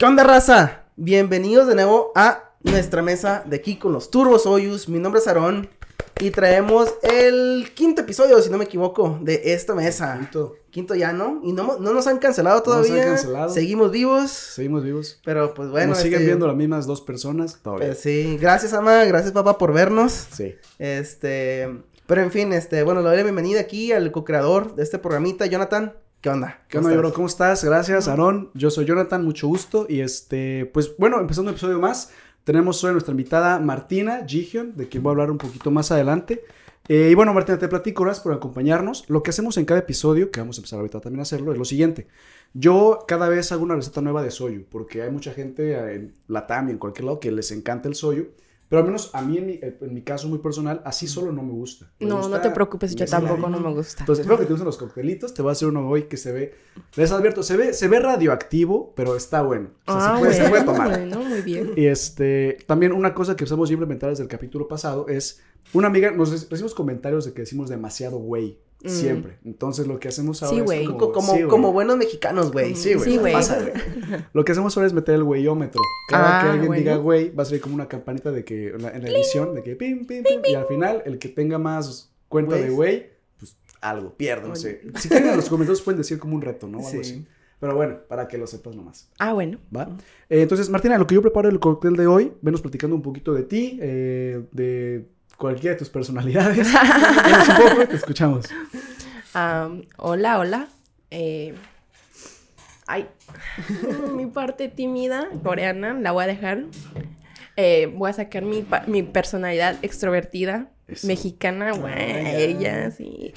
¿Qué onda, raza? Bienvenidos de nuevo a nuestra mesa de aquí con los Turbos Oyus. Mi nombre es Aarón y traemos el quinto episodio, si no me equivoco, de esta mesa. Quinto. Quinto ya, ¿no? Y no, no nos han cancelado todavía. No nos han cancelado. Seguimos vivos. Seguimos vivos. Pero pues bueno. Nos siguen este, viendo las mismas dos personas. Bien. pues, sí, gracias, Ama. Gracias, papá, por vernos. Sí. Este. Pero en fin, este, bueno, le doy la bienvenida aquí al co-creador de este programita, Jonathan. ¿Qué onda? ¿Qué ¿Cómo onda, bro? ¿Cómo estás? Gracias, Aarón. Yo soy Jonathan, mucho gusto. Y este, pues bueno, empezando un episodio más. Tenemos hoy a nuestra invitada Martina Gigion, de quien voy a hablar un poquito más adelante. Eh, y bueno, Martina, te platico, gracias por acompañarnos. Lo que hacemos en cada episodio, que vamos a empezar ahorita también a hacerlo, es lo siguiente. Yo cada vez hago una receta nueva de soyu, porque hay mucha gente en Latam y en cualquier lado que les encanta el soyu. Pero al menos a mí, en mi, en mi caso muy personal, así solo no me gusta. Me No, gusta no te preocupes, yo tampoco no me gusta. Entonces, espero que te gusten los coctelitos. Te voy a hacer uno hoy que se ve. Les advierto, se ve, se ve radioactivo, pero está bueno. O sea, ah, se, puede, se puede bueno, tomar. bueno, muy bien. Y este, también una cosa que empezamos a implementar desde el capítulo pasado es una amiga, nos re- recibimos comentarios de que decimos demasiado güey. Mm. Siempre. Entonces lo que hacemos ahora Sí, es como, Co- Como, sí, güey. como buenos mexicanos, güey. Sí, güey. Sí, ¿qué güey. pasa, güey? Lo que hacemos ahora es meter el güeyómetro. Cada Ah, que alguien bueno. diga güey, va a salir como una campanita de que en la, en la edición, de que pim, pim, pim, y al final, el que tenga más cuenta de güey, pues algo, sé. Si quieren en los comentarios pueden decir como un reto, ¿no? O algo Sí. así. Pero bueno, para que lo sepas nomás. Ah, bueno. ¿Va? Eh, entonces, Martina, lo que yo preparo el cóctel de hoy, venos platicando un poquito de ti, eh, de cualquiera de tus personalidades. Un poco, te escuchamos. Am, hola, hola. Eh, ay, mi parte tímida coreana la voy a dejar. Eh, voy a sacar mi, mi personalidad extrovertida Eso. mexicana, güey, ella, sí.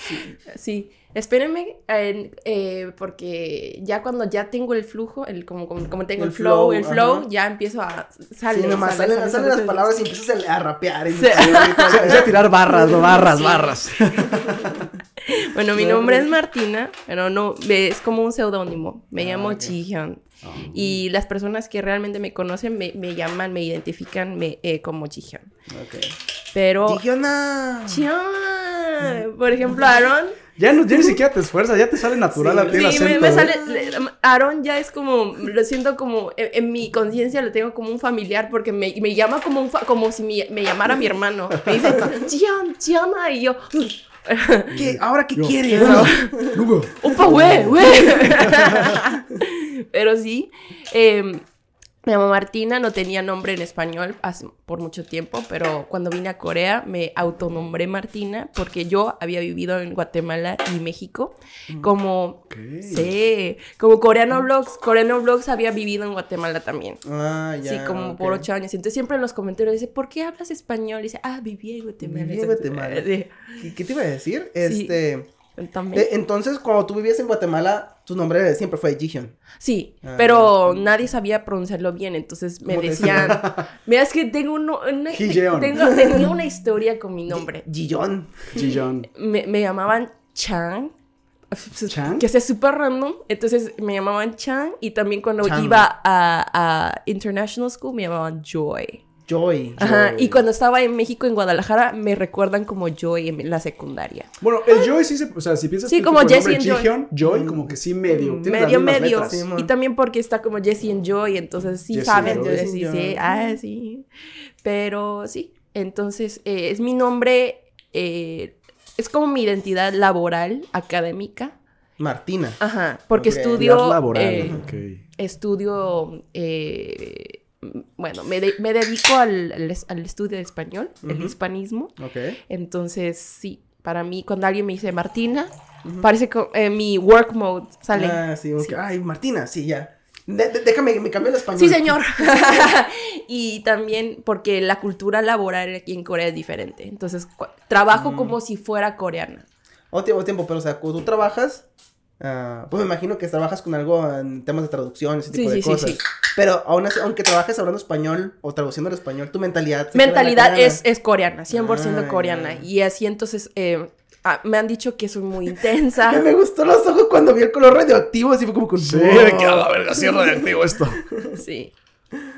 Sí, espérenme, eh, eh, porque ya cuando ya tengo el flujo, el, como, como, como tengo El el, flow, flow, el flow, ajá. ya empiezo a... Sale, Sí, nomás sale, salen, sale, salen sale, las palabras y empiezas a rapear. Y Sí. Empecé a tirar barras, no barras, barras. Bueno, mi No, nombre es Martina, pero no, es como un seudónimo. Me Ah, llamo ok. Jihyun. Ah. Y las personas que realmente me conocen me, me llaman, me identifican me, eh, como Jihyun. Ok. Pero... Gigiona. Jihyun, Por ejemplo, Aaron. Ya, no, ya ni siquiera te esfuerzas, ya te sale natural Sí, a ti el Sí, me, sale. le- Aaron ya es como. Lo siento como. En, en mi conciencia lo tengo como un familiar porque me, me llama como un. fa- como si me, me llamara mi hermano. Me dice, Jihyun, Jihyun. Y yo. ¿Qué? ¿Ahora qué? Lugo. ¡Opa, güey, güey! Pero sí, eh, me llamo Martina, no tenía nombre en español hace- por mucho tiempo, pero cuando vine a Corea me autonombré Martina porque yo había vivido en Guatemala y México como... Ok. Sí, como coreano vlogs, coreano vlogs había vivido en Guatemala también. Ah, ya. sí, como por ocho años. Entonces siempre en los comentarios dice, ¿por qué hablas español? Y dice, ah, viví en Guatemala. Viví en Guatemala. Sí, ¿Qué, qué te iba a decir? Este. También. eh, entonces, cuando tú vivías en Guatemala, tu nombre siempre fue Jihyun. Sí, Ah, pero nadie sabía pronunciarlo bien, entonces me ¿Cómo te decían, mira, es que tengo, uno- una, tengo, tenía una historia con mi nombre. Gillón. Chillón. Me, me llamaban Chang, ¿Chang? que es súper random, entonces me llamaban Chang y también cuando Chang. iba a, a International School me llamaban Joy. Joy. Ajá, Joy. y cuando estaba en México, en Guadalajara, me recuerdan como Joy en la secundaria. Bueno, el Joy sí se. O sea, si piensas Sí, que como and Joy. Joy, como que sí medio. tiene las medio, medio. Sí, y también porque está como Jessie and Joy, entonces sí saben. Yo sí, ah, sí. Pero sí, entonces eh, es mi nombre, eh, es como mi identidad laboral, académica. Martina. Ajá, porque Ok. estudio. Laboral. eh, ok. estudio. Bueno, me, de- me dedico al, al es- al estudio de español, el hispanismo. Ok. Entonces, sí, para mí, cuando alguien me dice Martina, parece que eh, mi work mode sale. Ah, sí, ok. Ay, Martina, sí, ya. De- de- déjame, me cambié el español. Sí, señor. y también porque la cultura laboral aquí en Corea es diferente. Entonces, trabajo como si fuera coreana. O tiempo, tiempo, pero o sea, cuando tú trabajas, ah, pues me imagino que trabajas con algo en temas de traducción, ese tipo Sí, de sí, sí, cosas. sí. Pero aún así, aunque trabajes hablando español o traduciendo al español, tu mentalidad. Mentalidad es, es coreana, 100% Ah, coreana. Y así entonces eh, ah, me han dicho que soy muy intensa. Me gustó los ojos cuando vi el color radioactivo, así fue como con. Sí, de que a la verga, sí es radioactivo esto. sí.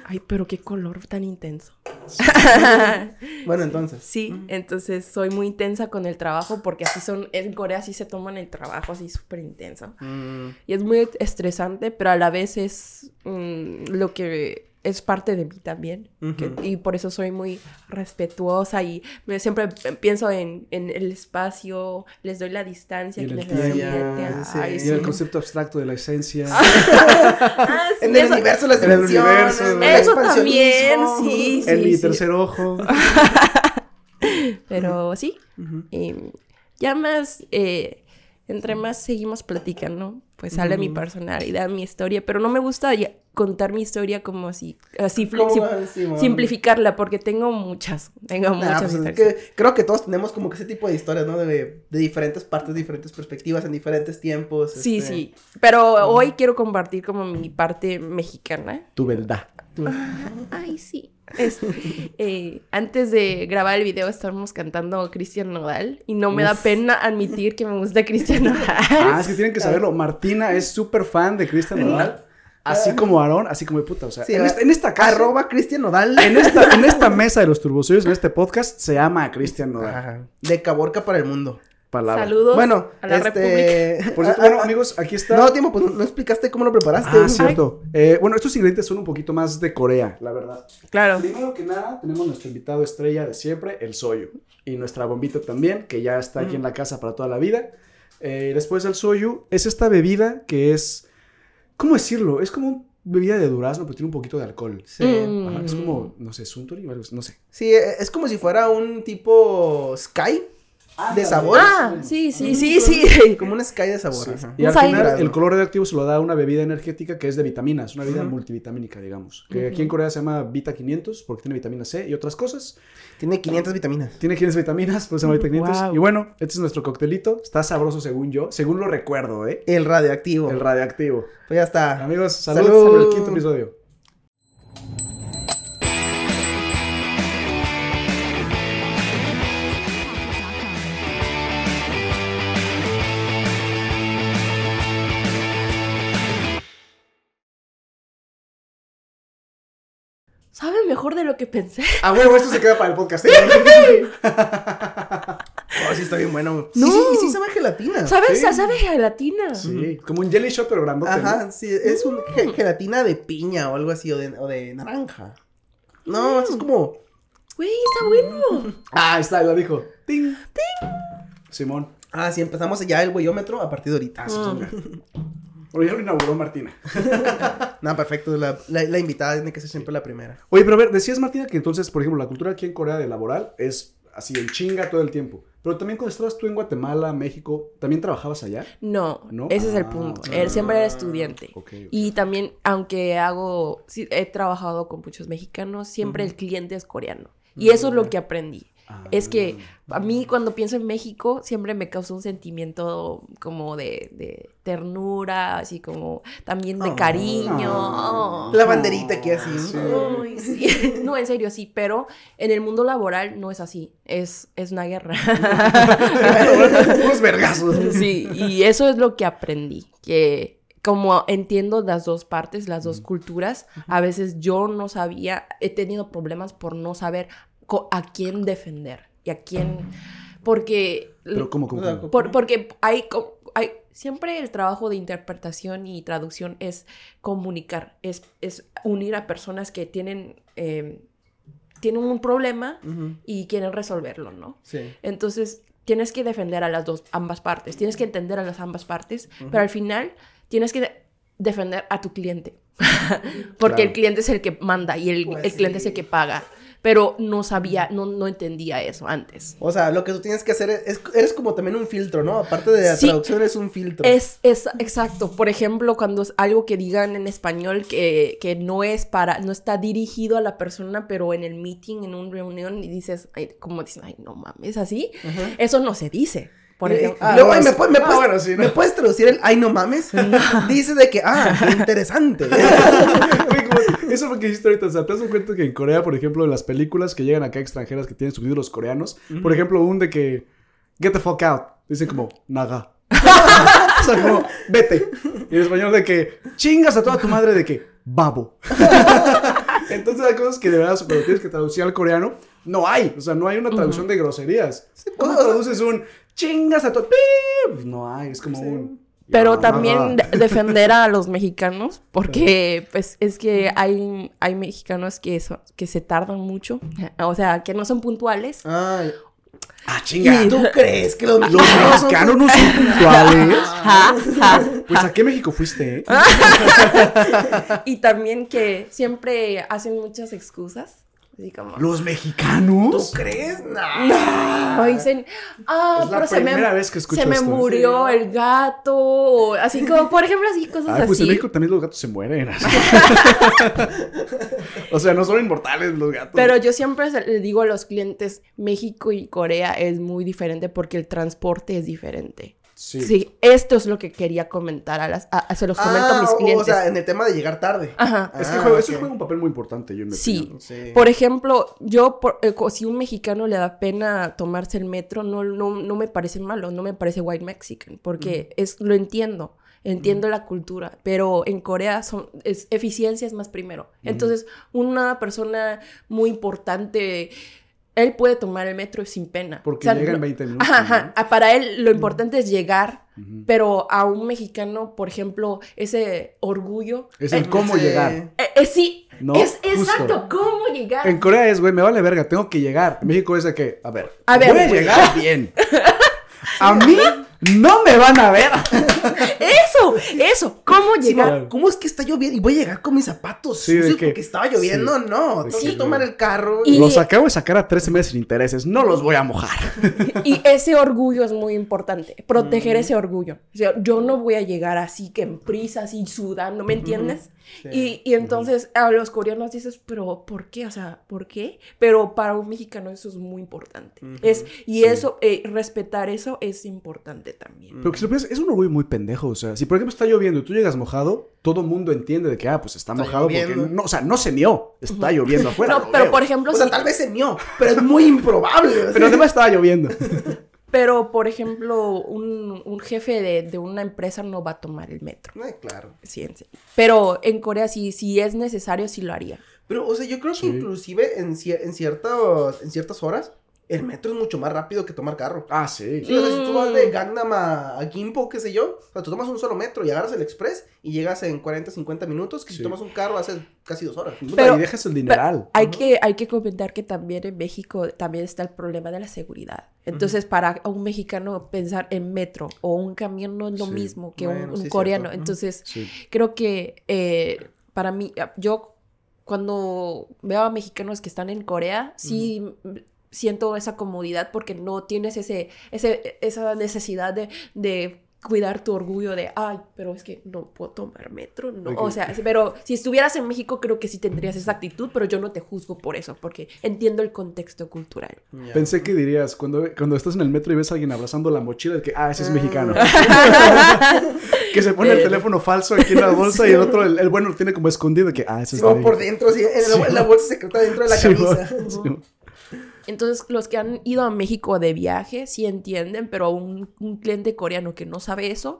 Ay, pero qué color tan intenso. Bueno, entonces. Sí, entonces soy muy intensa con el trabajo porque así son, en Corea sí se toman el trabajo así súper intenso. Mm, Y es muy estresante, pero a la vez es mm, lo que es parte de mí también. que- y por eso soy muy respetuosa y me- siempre pienso en, en el espacio, les doy la distancia Y que tiempo, sí. Ay, Y sí. el concepto abstracto de la esencia. Ah, sí, en el eso- universo, las En el universo, Eso también, sí, sí. en mi tercer ojo. Pero sí, eh, ya más, eh, entre más seguimos platicando, pues sale mi personalidad, mi historia, pero no me gusta contar mi historia como así, así fli- ¿Cómo sim- va, Simón? simplificarla, porque tengo muchas, tengo Nah, muchas pues es historias. que creo que todos tenemos como que ese tipo de historias, ¿no? De, de diferentes partes, diferentes perspectivas, en diferentes tiempos. Sí, este, sí, pero hoy quiero compartir como mi parte mexicana. Tu verdad. tú- Ay, sí. Es, eh, antes de grabar el video estábamos cantando Cristian Nodal y no me da pena admitir que me gusta Cristian Nodal. Ah, es que tienen que saberlo. Martina es súper fan de Cristian Nodal. Así como Aarón, así como de puta. O sea, Sí, en, esta, en esta casa, Arroba Cristian Nodal. en esta, en esta mesa de los turbosueros, en este podcast, se ama a Cristian Nodal. Ajá. De Caborca para el mundo. Palabra. Saludos Bueno, a la este... Por cierto, bueno, amigos, aquí está. No, tiempo, pues no explicaste cómo lo preparaste. Ah, cierto. Eh, bueno, estos ingredientes son un poquito más de Corea, la verdad. Claro. Primero que nada, tenemos nuestro invitado estrella de siempre, el soyu. Y nuestra bombita también, que ya está aquí en la casa para toda la vida. Eh, después del soyu, es esta bebida que es. ¿Cómo decirlo? Es como bebida de durazno, pero tiene un poquito de alcohol. Sí. Mm. Ajá, es como, no sé, Suntory o algo así, no sé. Sí, e- es como si fuera un tipo Sky de sabor. Ah, sí, sí, sí, sí. Como un Sky de sabor. Y al final, el color radioactivo se lo da una bebida energética que es de vitaminas, una bebida multivitamínica, digamos. Que aquí en Corea se llama Vita 500 porque tiene vitamina C y otras cosas. Tiene 500 vitaminas. Tiene 500 vitaminas, pues se llama Vita 500. Wow. Y bueno, este es nuestro coctelito. Está sabroso según yo, según lo recuerdo, ¿eh? El radioactivo. El radioactivo. Pues ya está. Amigos, saludos Salud. por el quinto episodio. Mejor de lo que pensé. Ah, bueno, esto se queda para el podcast. Oh, sí, está bien bueno. No. Sí, sí, sí sabe a gelatina. ¿Sabes? Sí. Sabe a gelatina. sí, como un jelly shot, pero grandote. Ajá, ¿no? sí, es un ge- gelatina de piña o algo así, o de, o de naranja. No, eso es como. Güey, está bueno. Ah, ahí está, lo dijo. Ting. Ting. Simón. Ah, sí, empezamos ya el güeyómetro a partir de ahorita. Ah, Bueno, ya lo inauguró Martina. No, perfecto. La, la, la invitada tiene que ser siempre la primera. Oye, pero a ver, decías, Martina, que entonces, por ejemplo, la cultura aquí en Corea de laboral es así en chinga todo el tiempo. Pero también cuando estabas tú en Guatemala, México, ¿también trabajabas allá? No, ¿No? ese es el Ah, punto. ok. Él siempre era estudiante. Y también, aunque hago, sí, he trabajado con muchos mexicanos, siempre el cliente es coreano. Y eso es lo que aprendí. Ah. Es que a mí cuando pienso en México siempre me causa un sentimiento como de, de ternura, así como también de Oh. cariño. Oh. La banderita aquí así. Sí. Sí. No, en serio, sí, pero en el mundo laboral no es así, es, es una guerra. Unos vergazos. Sí, y eso es lo que aprendí, que como entiendo las dos partes, las dos culturas, a veces yo no sabía, he tenido problemas por no saber a quién defender y a quién, porque, Pero ¿cómo, cómo, cómo? por- porque hay, hay, siempre el trabajo de interpretación y traducción es comunicar, es, es unir a personas que tienen, eh, tienen un problema y quieren resolverlo, ¿no? Sí. Entonces, tienes que defender a las dos, ambas partes, tienes que entender a las ambas partes, pero al final tienes que de- defender a tu cliente, porque Claro. el cliente es el que manda y el, Pues el cliente es el que paga, pero no sabía, no, no entendía eso antes. O sea, lo que tú tienes que hacer es, es- eres como también un filtro, ¿no? Aparte de la Sí. traducción, es un filtro. Es, es exacto. Por ejemplo, cuando es algo que digan en español que, que no es para, no está dirigido a la persona, pero en el meeting, en una reunión, y dices, ay, como dicen, ay, no mames, así, eso no se dice. Por ejemplo, luego, ¿me, Ah, puedes, bueno, sí, ¿no? ¿me puedes traducir el ay no mames? Dice de que, ah, qué interesante. Eso fue que hiciste ahorita. O sea, te das cuenta que en Corea, por ejemplo, en las películas que llegan acá extranjeras que tienen subtítulos coreanos, por ejemplo, un de que get the fuck out. Dicen como naga. o sea, como vete. Y en español de que chingas a toda tu madre de que babo. Entonces hay cosas que de verdad, cuando tienes que traducir al coreano, no hay. O sea, no hay una traducción de groserías. ¿Cómo traduces un chingas a tu... Pues no hay, es como un... Pero también de- defender a los mexicanos, porque pues es que hay, hay mexicanos que, so- que se tardan mucho, o sea, que no son puntuales. Ay, Ah, chinga. ¿tú crees que los Los mexicanos no son puntuales. Pues a qué México fuiste, eh? Y también que siempre hacen muchas excusas. Así como. Los ¿Tú mexicanos. crees? No. No, dicen, ah, Es la pero se me, primera vez que escucho se me esto. murió el gato. o así como, por ejemplo, así cosas Ay, pues en así. México también los gatos se mueren. o sea, no son inmortales los gatos. Pero yo siempre le digo a los clientes, México y Corea es muy diferente porque el transporte es diferente. Sí. Sí, esto es lo que quería comentar, a las, a- se los comento a mis Ah, o- clientes. O sea, en el tema de llegar tarde. Ajá. Es que Ah, juega, eso juega un papel muy importante, yo Sí. Sí. Por ejemplo, yo, por- eh, si un mexicano le da pena tomarse el metro, no, no, no me parece malo, no me parece white Mexican, porque es, lo entiendo, entiendo la cultura, pero en Corea son, es, eficiencia es más primero. Entonces, una persona muy importante, él puede tomar el metro sin pena. Porque O sea, llega en no- 20 minutos. Ajá, ajá. ¿no? Para él lo importante es llegar, pero a un mexicano, por ejemplo, ese orgullo... Es el eh, cómo Sí. llegar. eh, eh, sí, No, es justo. exacto, cómo llegar. En Corea es, güey, me vale verga, tengo que llegar. En México es de que, a ver, A ver, voy a llegar bien. A mí no me van a ver. Eso, eso, cómo Sí, llegar. no, ¿Cómo es que está lloviendo? Y voy a llegar con mis zapatos Sí, de sucios que- porque estaba lloviendo. sí. No, tengo que- que tomar el carro. Y- Los acabo de sacar a 13 meses sin intereses. No los voy a mojar. Y ese orgullo es muy importante, proteger Mm. ese orgullo. O sea, yo no voy a llegar así que en prisa, así sudando, ¿me entiendes? Sí. Y, y entonces a los coreanos dices, pero ¿por qué? O sea, ¿por qué? Pero para un mexicano eso es muy importante. Ujú. es, y Sí. eso, eh, respetar eso es importante también. Pero que si lo piensas, es un orgullo muy pendejo. O sea, si por ejemplo está lloviendo y tú llegas mojado, todo mundo entiende de que, ah, pues está, Está mojado lloviendo. porque no, o sea, no se mió. Está lloviendo afuera. no, pero veo. por ejemplo, O sea, si- tal vez se mió, pero es muy improbable. Pero además estaba lloviendo. pero por ejemplo, un, un jefe de, de una empresa no va a tomar el metro. Ay, claro. Sí, en serio. Pero en Corea, si, si es necesario, sí lo haría. Pero, o sea, yo creo Sí. que inclusive en, cier- en, ciertos, en ciertas horas, el metro es mucho más rápido que tomar carro. Ah, sí. Sí, o sea, si tú vas Mm. de Gangnam a, a Gimpo, qué sé yo, o sea, tú tomas un solo metro y agarras el express y llegas en 40, 50 minutos, que si tomas un carro hace casi dos horas. Pero- y dejas el dineral. Hay que, hay que comentar que también en México también está el problema de la seguridad. Entonces, para un mexicano pensar en metro o un camión no es lo Sí. mismo que Bueno, un, un sí, coreano. cierto. Entonces, Sí. creo que eh, para mí, yo cuando veo a mexicanos que están en Corea, sí siento esa comodidad porque no tienes ese, ese, esa necesidad de, de cuidar tu orgullo de, ay, pero es que no puedo tomar metro, no, o sea, pero si estuvieras en México creo que sí tendrías esa actitud, pero yo no te juzgo por eso, porque entiendo el contexto cultural. Pensé que dirías, cuando, cuando estás en el metro y ves a alguien abrazando la mochila, que, ah, ese es Ah. mexicano. que se pone el teléfono falso aquí en la bolsa y el otro, el, el bueno, lo tiene como escondido, que, ah, ese Sí, es de por dentro, en la, en la bolsa secreta dentro de la Sí, camisa. Entonces, los que han ido a México de viaje sí entienden, pero a un, un cliente coreano que no sabe eso,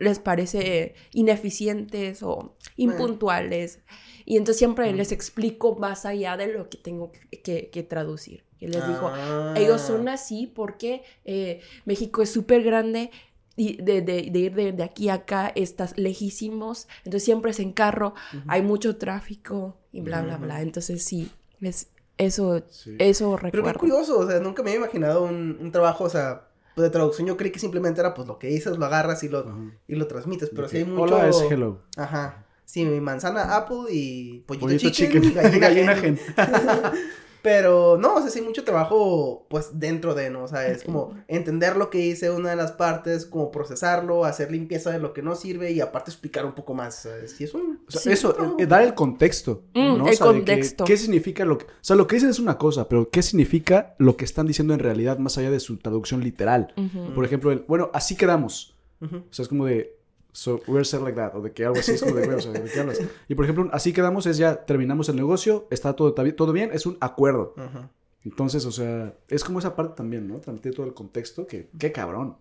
les parece ineficientes o impuntuales. Y entonces siempre les explico más allá de lo que tengo que, que- que traducir. Y les digo, Ah. ellos son así porque eh, México es súper grande y de, de- de ir de, de aquí a acá estás lejísimos. Entonces siempre es en carro, hay mucho tráfico y bla, bla, bla. Entonces sí, es, eso, Sí. eso Pero qué recuerdo. curioso, o sea, nunca me había imaginado un, un trabajo, o sea, pues de traducción yo creí que simplemente era pues lo que dices, lo agarras y lo, Ajá. y lo transmites, pero sí hay mucho... Hola, es hello. Ajá. Sí, mi manzana apple y pollito, Pollito chicken, chicken. y gallina, Gallina hen. Pero no, o sea, sí mucho trabajo pues dentro de, ¿no? O sea, es como entender lo que dice una de las partes, como procesarlo, hacer limpieza de lo que no sirve y aparte explicar un poco más. ¿sabes? Sí, es un... O sea, sí, eso, trabajo. eh, dar el contexto. Mm, ¿no? O el sea, de que, contexto. ¿Qué significa lo que.? O sea, lo que dicen es una cosa, pero ¿qué significa lo que están diciendo en realidad más allá de su traducción literal? Por ejemplo, el, bueno, así quedamos. O sea, es como de. So, we're set like that. O de que algo así es como de, güey, o sea, ¿de qué hablas? Y por ejemplo, así quedamos es ya terminamos el negocio, está todo, está bien- todo bien, es un acuerdo. Ajá. Entonces, o sea, es como esa parte también, ¿no? Transmitir todo el contexto, que qué cabrón.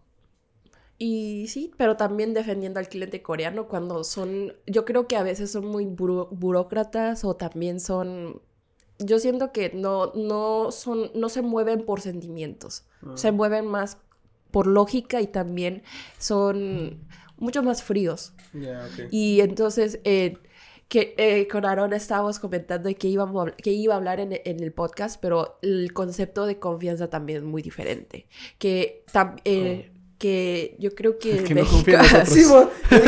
y sí, pero también defendiendo al cliente coreano cuando son, yo creo que a veces son muy buro- burócratas o también son, yo siento que no, no son, no se mueven por sentimientos, se mueven más por lógica y también son mucho más fríos. Ya, ok. Y entonces, eh, que eh, con Aaron estábamos comentando de que, íbamos a que iba a hablar en, en el podcast, pero el concepto de confianza también es muy diferente. Que, tam- eh, que yo creo que, Que no México-. Sí,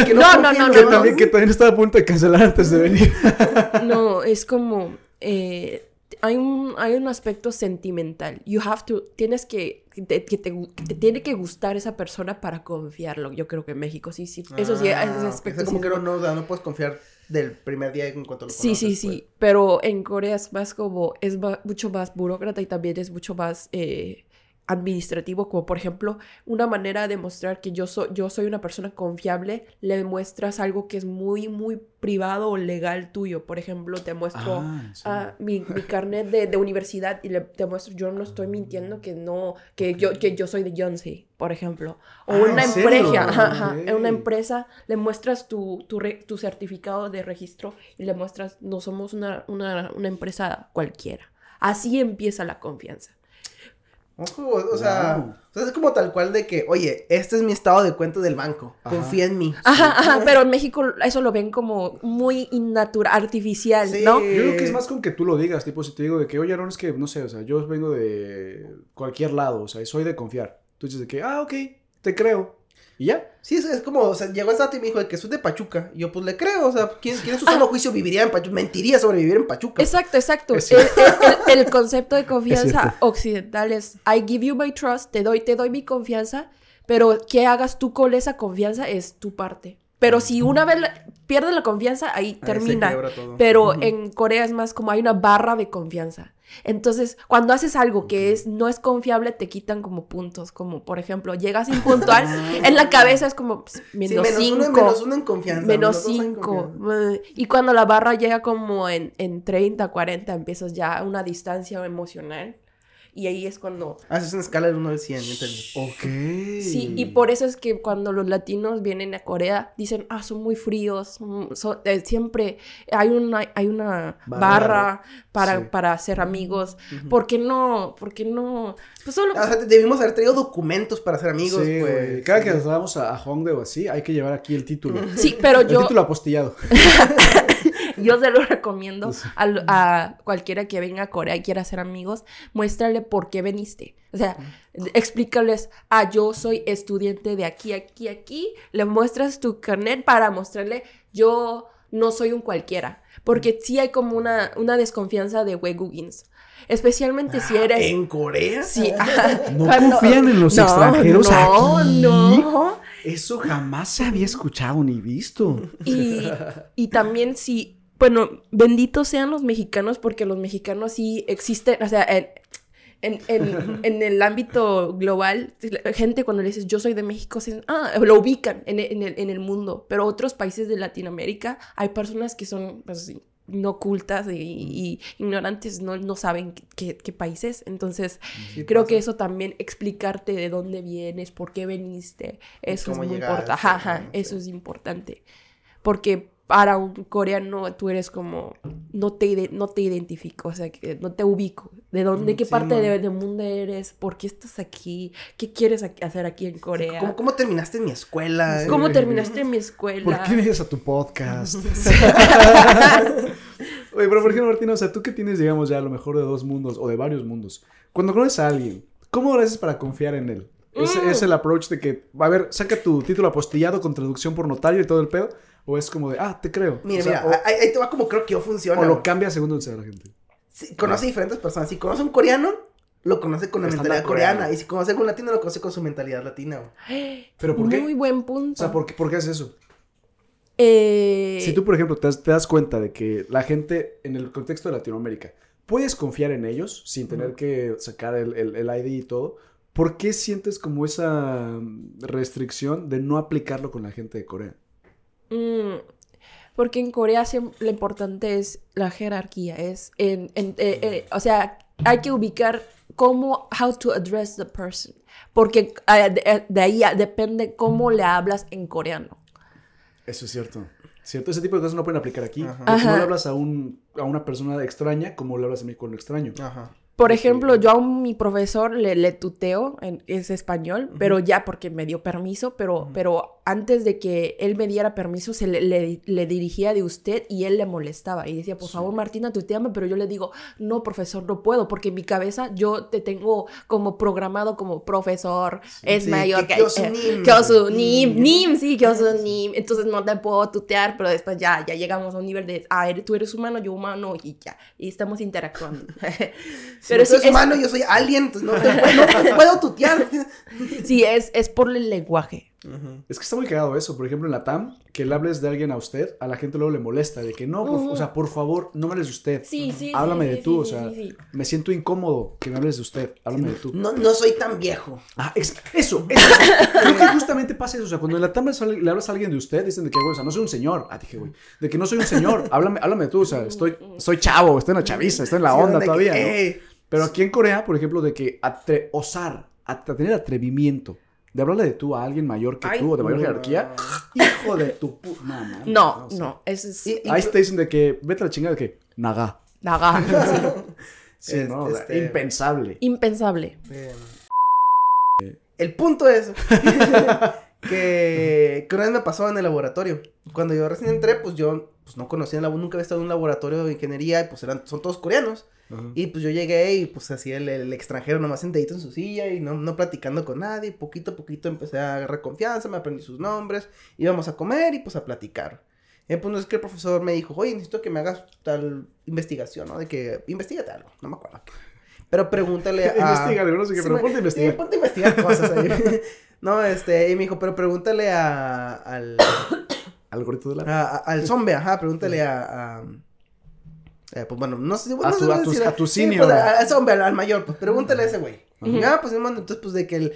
que No, no, no, los Que no. también, que también estaba a punto de cancelar antes de venir. No, es como. eh, hay, un, hay un aspecto sentimental. You have to. Tienes que. Que te, que te gu- que te tiene que gustar esa persona para confiarlo. Yo creo que en México sí, sí. Eso sí, Ah, ese aspecto. Sea, como que es no, no, no puedes confiar del primer día en cuanto lo Sí, conoces. sí, sí, pero en Corea es más como, es ma- mucho más burócrata y también es mucho más eh, administrativo, como por ejemplo, una manera de mostrar que yo, soy yo soy una persona confiable, le muestras algo que es muy, muy privado o legal tuyo. Por ejemplo, te muestro Ah, ah, mi, mi carnet de, de universidad y le, te muestro, yo no estoy mintiendo que no, que yo, que yo soy de Yonsei, por ejemplo. O Ah, una empresa, ajá, ajá, en una empresa le muestras tu, tu, re- tu certificado de registro y le muestras, no somos una, una, una empresa cualquiera. Así empieza la confianza. Ojo, o, o sea, Wow. o sea, es como tal cual de que, oye, este es mi estado de cuenta del banco. Ajá. Confía en mí. Ajá, ajá, pero en México eso lo ven como muy innatural, artificial, Sí. ¿no? Yo creo que es más con que tú lo digas, tipo, si te digo de que, oye, Aaron, es que, no sé, o sea, yo vengo de cualquier lado, o sea, soy de confiar. Tú dices de que, ah, ok, te creo. Y ya. Sí, es, es como, o sea, llegó dato y me dijo de que soy de Pachuca. Y yo, pues le creo, o sea, ¿quién, quién en su sano juicio viviría en Pachuca? Mentiría sobre vivir en Pachuca. Exacto, exacto. Es El, cierto. el- el- el concepto de confianza cierto. occidental es I give you my trust, te doy, te doy mi confianza, pero que hagas tú con esa confianza es tu parte. Pero si una vez pierdes la confianza, ahí termina. Pero en Corea es más como hay una barra de confianza. Entonces, cuando haces algo que es no es confiable, te quitan como puntos. Como, por ejemplo, llegas impuntual, en la cabeza es como pues, Sí, menos menos cinco. uno, menos uno en confianza. Menos 5. confianza. Y cuando la barra llega como en, en 30, 40, empiezas ya a una distancia emocional. Y ahí es cuando... Haces una escala de 1 al 100, ya entendí. Ok. Sí, y por eso es que cuando los latinos vienen a Corea, dicen, ah, son muy fríos, son- son- eh, siempre hay una, hay una barra para, Sí. para ser amigos. ¿Por qué no? ¿Por qué no? Pues solo... O sea, debimos haber traído documentos para ser amigos, sí, pues. güey. Cada que nos vamos a, a Hongdae o así, hay que llevar aquí el título. Sí, pero El yo, título apostillado. yo se lo recomiendo a, cualquiera que venga a Corea y quiera ser amigos, muéstrale por qué veniste. O sea, explícales, ah, yo soy estudiante de aquí, aquí, aquí. Le muestras tu carnet para mostrarle, yo no soy un cualquiera. Porque sí hay como una, una desconfianza de Wegugins. Especialmente si eres... ¿En Corea? Sí. ¿No Cuando- confían en los No, extranjeros No, aquí? no. Eso jamás se había escuchado ni visto. Y, y también si, bueno, benditos sean los mexicanos porque los mexicanos sí existen, o sea, en, en, en- en el ámbito global, gente cuando le dices yo soy de México, se- ah, lo ubican en, el- en el, en el mundo, pero otros países de Latinoamérica hay personas que son pues, no cultas y, y ignorantes, no, no saben qué, qué país es, entonces Sí creo pasa. que eso también explicarte de dónde vienes, por qué veniste, eso es muy importante. Ajá, ajá, ¿no? eso es importante. Porque para un coreano tú eres como, no te, no te identifico, o sea, que no te ubico. ¿De dónde, Mm, qué sí, parte no. de- del mundo eres? ¿Por qué estás aquí? ¿Qué quieres aquí- hacer aquí en Corea? ¿Cómo, cómo terminaste en mi escuela? ¿Cómo Sí. terminaste en mi escuela? ¿Por qué vienes a tu podcast? Oye, pero por ejemplo, Martina, o sea, tú que tienes, digamos, ya a lo mejor de dos mundos o de varios mundos, cuando conoces a alguien, ¿cómo lo haces para confiar en él? ¿Es, Mm. es el approach de que, a ver, saca tu título apostillado con traducción por notario y todo el pedo? ¿O es como de, ah, te creo? Mira, O sea, mira, o- ahí, ahí te va como creo que yo funciona. o, lo cambia según donde sea la gente. Sí, conoce diferentes personas. Si conoce a un coreano, lo conoce con la Estándar mentalidad coreana. Y si conoce a un latino, lo conoce con su mentalidad latina. güey. ¿Pero por qué? Muy buen punto. O sea, ¿por qué, por qué haces eso? Eh, Si tú, por ejemplo, te das, te das cuenta de que la gente en el contexto de Latinoamérica, puedes confiar en ellos sin tener que sacar el, el- el ID y todo, ¿por qué sientes como esa restricción de no aplicarlo con la gente de Corea? Mm, porque en Corea lo importante es la jerarquía, es en, en- eh, eh, o sea, hay que ubicar cómo, how to address the person. Porque eh, de, de ahí depende cómo le hablas en coreano. Eso es cierto. Cierto, ese tipo de cosas no pueden aplicar aquí. Ajá. No le hablas a, un, a una persona extraña como le hablas a mí con lo extraño. Ajá. Por ejemplo, yo a un- mi profesor le, le tuteo, en, es español, pero ya porque me dio permiso, pero, pero antes de que él me diera permiso, se le, le- le dirigía de usted y él le molestaba. Y decía, por favor, Martina, tuteame, pero yo le digo, no, profesor, no puedo, porque en mi cabeza yo te tengo como programado como profesor, es Sí, mayor que que... Kyosu eh, Nim. Kyosu Nim, Nim. Sí, Kyosu Nim. Entonces no te puedo tutear, pero después ya, ya llegamos a un nivel de, ah, eres- tú eres humano, yo humano, y ya, y estamos interactuando. Pero si sí, es humano, yo soy alien, entonces no te, no te puedo tutear. Sí, es, es por el lenguaje. Es que está muy cagado eso. Por ejemplo, en la TAM, que le hables de alguien a usted, a la gente luego le molesta. De que no, por- o sea, por favor, no me hables de usted. Sí, sí. Háblame sí, de sí, tú, o sea, sí, sí. me siento incómodo que me hables de usted. Háblame de tú. No, no soy tan viejo. Ah, eso, eso. Creo que justamente pasa eso. O sea, cuando en la TAM le hablas a alguien de usted, dicen de que, güey, o sea, no soy un señor. Ah, dije, güey, de que no soy un señor. Háblame, háblame de tú, o sea, estoy, soy chavo, estoy en la chaviza, estoy en la Sí, onda que, todavía. ¿no? "Ey". Pero aquí en Corea, por ejemplo, de que atre- osar, a tener atrevimiento de hablarle de tú a alguien mayor que Ay, tú o de mayor no. jerarquía, hijo de tu pu... No, No, o sea, no, eso es... Y- Ahí te dicen de que vete a la chingada de que naga. Naga, sí. Sí, Es- no, o sea, este- impensable. Impensable. Eh, el punto es que, que una vez me pasó en el laboratorio. Cuando yo recién entré, pues yo pues, no conocía, el labo- nunca había estado en un laboratorio de ingeniería y pues eran, son todos coreanos. Y pues yo llegué y pues así el, el extranjero nomás sentadito en su silla y no, no platicando con nadie. Poquito a poquito empecé a agarrar confianza, me aprendí sus nombres, íbamos a comer y pues a platicar. Y pues no es que el profesor me dijo, oye, necesito que me hagas tal investigación, ¿no? De que investigate algo, no me acuerdo. Pero pregúntale a... Investígale, no sé qué, Sí, pero me- ponte a investigar. sí, ponte a investigar cosas ahí. no, este, y me dijo, pero pregúntale a, al, Algoritmo de la... a- a- al zombie, ajá, pregúntale a, a- eh, pues bueno, no sé si A no tu- sé a tu- decir- a tu sí, senior. pues, a- al zombie, al, al mayor, pues pregúntale a ese güey. Ujú. Ah, pues entonces pues de que el,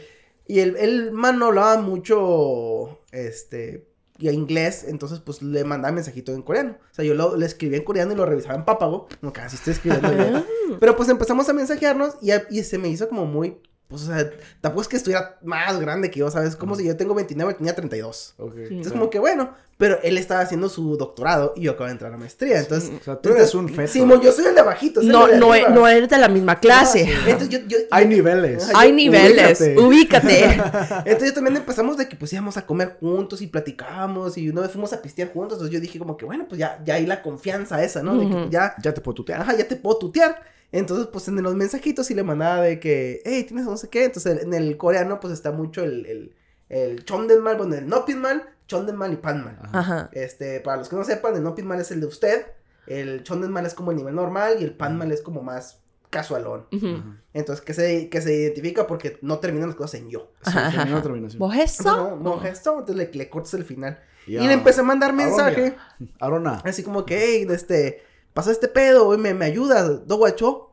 y el, el man no hablaba mucho, este, y inglés, entonces pues le mandaba mensajito en coreano. O sea, yo lo, le escribía en coreano y lo revisaba en pápago, como que así estoy escribiendo. Pero pues empezamos a mensajearnos y, a- y se me hizo como muy, pues, o sea, tampoco es que estuviera más grande que yo, ¿sabes? Como si yo tengo 29, tenía 32. Ok. Entonces, como que bueno, pero él estaba haciendo su doctorado y yo acabo de entrar a la maestría. Entonces, O sea, tú eres un feto. Sí, yo soy el de abajito. soy No, el de no, no eres de la misma clase. Entonces, yo, yo, Hay yo- niveles. Hay yo- niveles. ubícate. Ubícate. Entonces yo también empezamos de que pues íbamos a comer juntos y platicábamos y una vez fuimos a pistear juntos. Entonces yo dije como que bueno, pues ya, ya hay la confianza esa, ¿no? De que pues, ya, Ya te puedo tutear. ajá, ya te puedo tutear. Entonces, pues en los mensajitos sí le mandaba de que, hey, tienes no sé qué. Entonces en el coreano pues está mucho el, el, el chondenmal, bueno, el nopinmal, chondenmal y panmal. Ajá. Ajá. Este, para los que no sepan, el nopinmal es el de usted, el chondenmal es como el nivel normal y el panmal es como más casualón. Ajá. Entonces, que se, que se identifica porque no terminan las cosas en yo. Sí, Ajá, terminación. ¿Vos No, eso? no, gesto, entonces le, le cortas el final. Y le empecé a mandar mensaje, Arona. así como que, hey, este, pasa este pedo, güey, me, me ayudas, do guacho.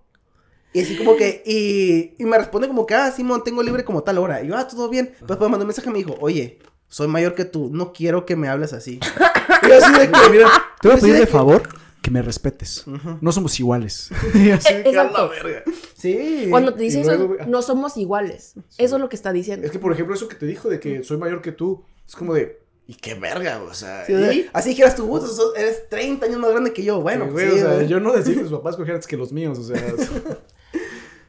Y así como que, y, y me responde como que, ah, Simón, tengo libre como tal hora. Y yo, ah, todo bien. Pues me mandó un mensaje y me dijo, oye, soy mayor que tú, no quiero que me hables así. y yo así de que, Mira, te voy a Pues pedir de de que- favor que me respetes. No somos iguales. Y así, que a la exacto. verga. sí. Cuando te dice eso, ah. no somos iguales. Eso es lo que está diciendo. Es que, por ejemplo, eso que te dijo de que soy mayor que tú, es como de, ¿y qué verga? O sea, Sí, o sea, así dijeras tú, "Uy, sos- eres 30 años más grande que yo. Bueno, Sí, pues güey, sí, o sea, güey. yo no decía que tus papás cogieran antes que los míos, o sea.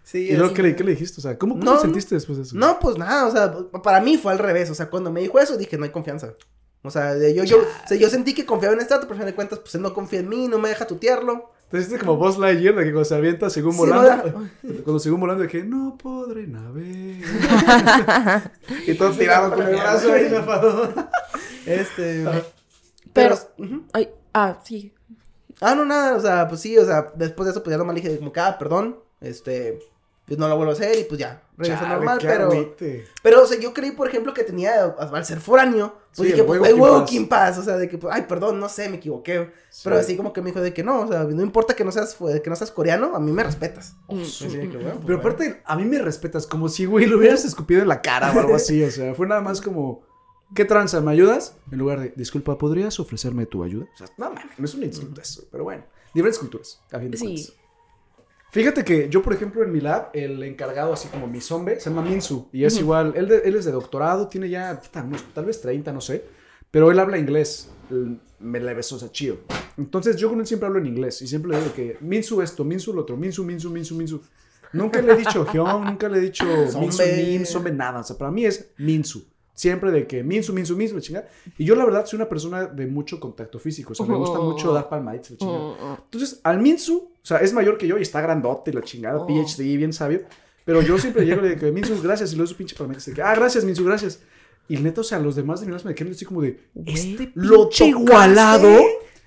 Sí, ¿Y luego qué le, qué le dijiste? O sea, ¿cómo, cómo No, te sentiste después de eso? No, pues nada, o sea, para mí fue al revés. O sea, cuando me dijo eso, dije, no hay confianza. O sea, de- yo, yo, o sea, yo sentí que confiaba en este dato, pero al final de cuentas, pues él no confía en mí, no me deja tutearlo. Te hiciste como Buzz Lightyear, de que cuando se avienta según Sí, volando. cuando según volando, que no podré navegar. y todo tirado con el brazo ahí zafado. Este. Pero-. Ay, ah, sí. Ah, no, nada, o sea, pues sí, o sea, después de eso, pues ya nomás le dije, como que, ah, perdón, este, pues no lo vuelvo a hacer y pues ya, regresó Chale, normal, qué pero. agüite. Pero, o sea, yo creí, por ejemplo, que tenía, al ser foráneo, pues Sí, dije, pues, huevo Kim Paz, o sea, de que, pues, ay, perdón, no sé, me equivoqué. Pero así como que me dijo de que no, o sea, no importa que no seas, que no seas coreano, a mí me respetas. Mm. Así de que, bueno, pues, Pero bueno. aparte, a mí me respetas como si, güey, lo hubieras escupido en la cara o algo así. O sea, fue nada más como, ¿qué tranza? ¿Me ayudas? En lugar de, disculpa, ¿podrías ofrecerme tu ayuda? O sea, no mames, no es un insulto eso, pero bueno. Diferentes culturas, a fin de Sí. Fíjate que yo, por ejemplo, en mi lab, el encargado, así como mi zombie, se llama Minsu. Y es igual, él, de- él es de doctorado, tiene ya unos, tal vez 30, no sé. Pero él habla inglés. él Me le besó, o sea, chido. Entonces yo con él siempre hablo en inglés. Y siempre le digo que Minsu esto, Minsu lo otro, Minsu, Minsu, Minsu, Minsu. Nunca le he dicho Hyun, nunca le he dicho Minsu. Min, Zombe, nada. O sea, para mí es Minsu. Siempre de que Minsu, Minsu, Minsu, la chingada. Y yo, la verdad, soy una persona de mucho contacto físico. O sea, me gusta mucho dar palmaditas, la chingada. Mm, Entonces, al Minsu, o sea, es mayor que yo y está grandote la chingada, Oh. PhD, bien sabio. Pero yo siempre llego y le digo, Minsu, gracias. Y luego su pinche palmadita de que, ah, gracias, Minsu, gracias. Y neto, o sea, los demás de mi me quedan así como de, este ¿Lo igualado.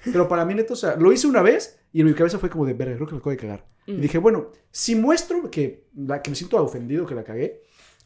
Pero para mí, neto, o sea, lo hice una vez y en mi cabeza fue como de, verga, creo que me acabo de cagar. Y Mm. dije, bueno, si muestro que, la, que me siento ofendido, que la cagué,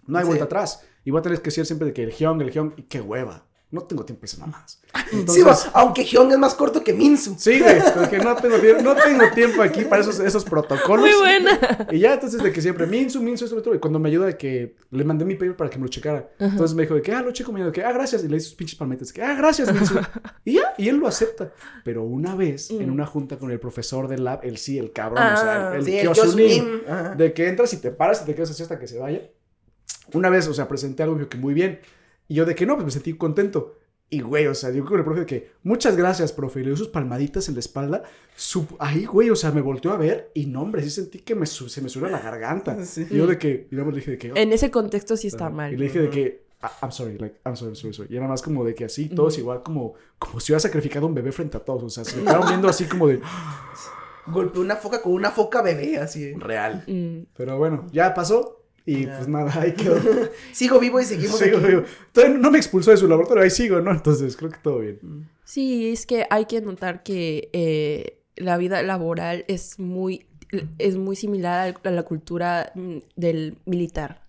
no hay Sí. vuelta atrás. Y voy a tener que decir siempre de que el Hyung, el Hyung, y qué hueva. No tengo tiempo para esas mamadas. Sí, Entonces, va, aunque Hyun es más corto que Minsu. Sí, güey, porque no tengo, tiempo, no tengo tiempo aquí para esos, esos protocolos. Muy buena. Y ya, entonces, de que siempre, Minsu, Minsu, esto, otro. Y cuando me ayuda de que le mandé mi paper para que me lo checara. Entonces me dijo de que, ah, lo checo, me dijo de que, ah, gracias. Y le hice sus pinches palmetas, que, ah, gracias, Minsu. Y ya, y él lo acepta. Pero una vez, en una junta con el profesor del lab, el sí, el cabrón, o sea, el, el Sí, el de que entras y te paras y te quedas así hasta que se vaya. Una vez, o sea, presenté algo y me dijo que muy bien. Y yo de que no, pues me sentí contento. Y güey, o sea, yo con el profe de que muchas gracias, profe. Y le dio sus palmaditas en la espalda. Su- ahí, güey, o sea, me volteó a ver y no, hombre, sí sentí que me se me subió la garganta. Sí. Y yo de que, digamos, le dije de que. oh, En ese contexto sí está y mal. le dije de que, "Ah, I'm sorry, like, I'm sorry, I'm sorry, sorry. Y era más como de que así, todos igual, como, como si hubiera sacrificado un bebé frente a todos. O sea, se me quedaron viendo así como de Golpeó una foca con una foca bebé, así. real. Mm. Pero bueno, ya pasó. Y pues nada, ahí quedó. Sigo vivo y seguimos Sigo, aquí. sigo. Todavía no me expulsó de su laboratorio, ahí sigo, ¿no? Entonces creo que todo bien. Sí, es que hay que notar que eh, la vida laboral es muy, es muy similar a la cultura mm, del militar.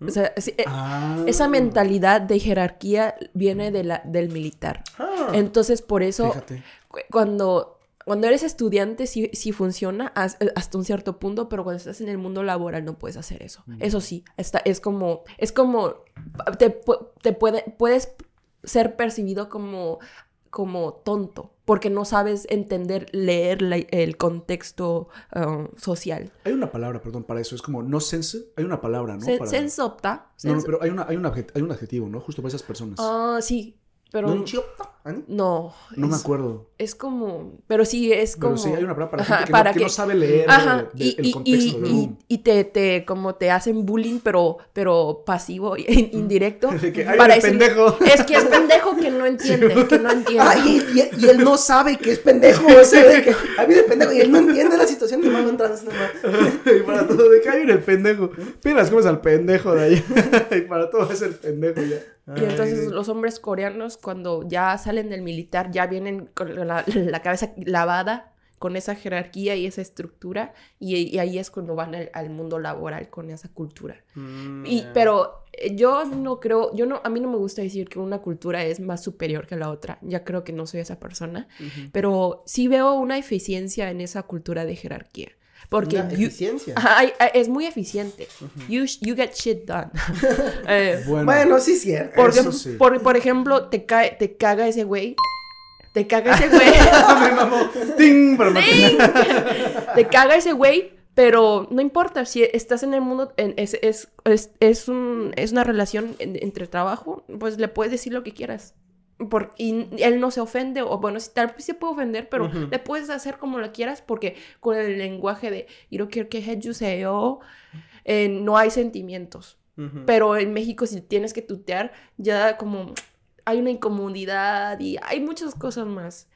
O sea, sí, eh, Ah. esa mentalidad de jerarquía viene de la, del militar. Ah. Entonces, por eso, Fíjate. cuando, cuando eres estudiante sí, sí funciona as- hasta un cierto punto, pero cuando estás en el mundo laboral no puedes hacer eso. Eso sí, está, es como, es como, te, te puede, puedes ser percibido como, como tonto, porque no sabes entender, leer la- el contexto um, social. Hay una palabra, perdón, para eso. Es como no sense. Hay una palabra, ¿no? Se- Para- Sensopta. No, no, pero hay, una, hay, un hay un adjetivo, ¿no? Justo para esas personas. Ah, sí, pero ¿No un no. no me acuerdo. Es como, pero sí, es como... Pero sí, hay una palabra para Ajá, gente que, no, que no sabe leer Ajá, de- y, el y- contexto. y- de y- y te, te, como te hacen bullying, pero, pero pasivo, e in- indirecto. De que, "Ay, para decir- pendejo". Es que es pendejo que no entiende, que no entiende. Ah, y, él no sabe que es pendejo. O sea, de que a mí de pendejo. Y él no entiende la situación de mano trans. nomás. y para todo, de que hay el pendejo. Pilas, ¿cómo es al pendejo de ahí? y para todo es el pendejo ya. Y entonces los hombres coreanos cuando ya salen del militar ya vienen con la, la cabeza lavada con esa jerarquía y esa estructura y, y ahí es cuando van al, al mundo laboral con esa cultura. Mm, Y, pero eh, yo no creo, yo no, a mí no me gusta decir que una cultura es más superior que la otra. Ya creo que no soy esa persona. Pero sí veo una eficiencia en esa cultura de jerarquía. Porque Una you- eficiencia. Es muy eficiente. you, you get shit done. Eh, Bueno, Bueno, sí, cierto. por, eso ejem- sí. por, por ejemplo, te, cae, te caga ese güey. Te caga ese güey. me mamó. Te caga ese güey, pero no importa, si estás en el mundo, en- es, es, es, es un- es una relación en- entre trabajo, pues le puedes decir lo que quieras. Por, y él no se ofende, o bueno, si tal vez se puede ofender, pero Ujú. le puedes hacer como lo quieras, porque con el lenguaje de yo no quiero que hejuseo, eh, no hay sentimientos. Ujú. Pero en México, si tienes que tutear, ya como hay una incomodidad y hay muchas cosas más.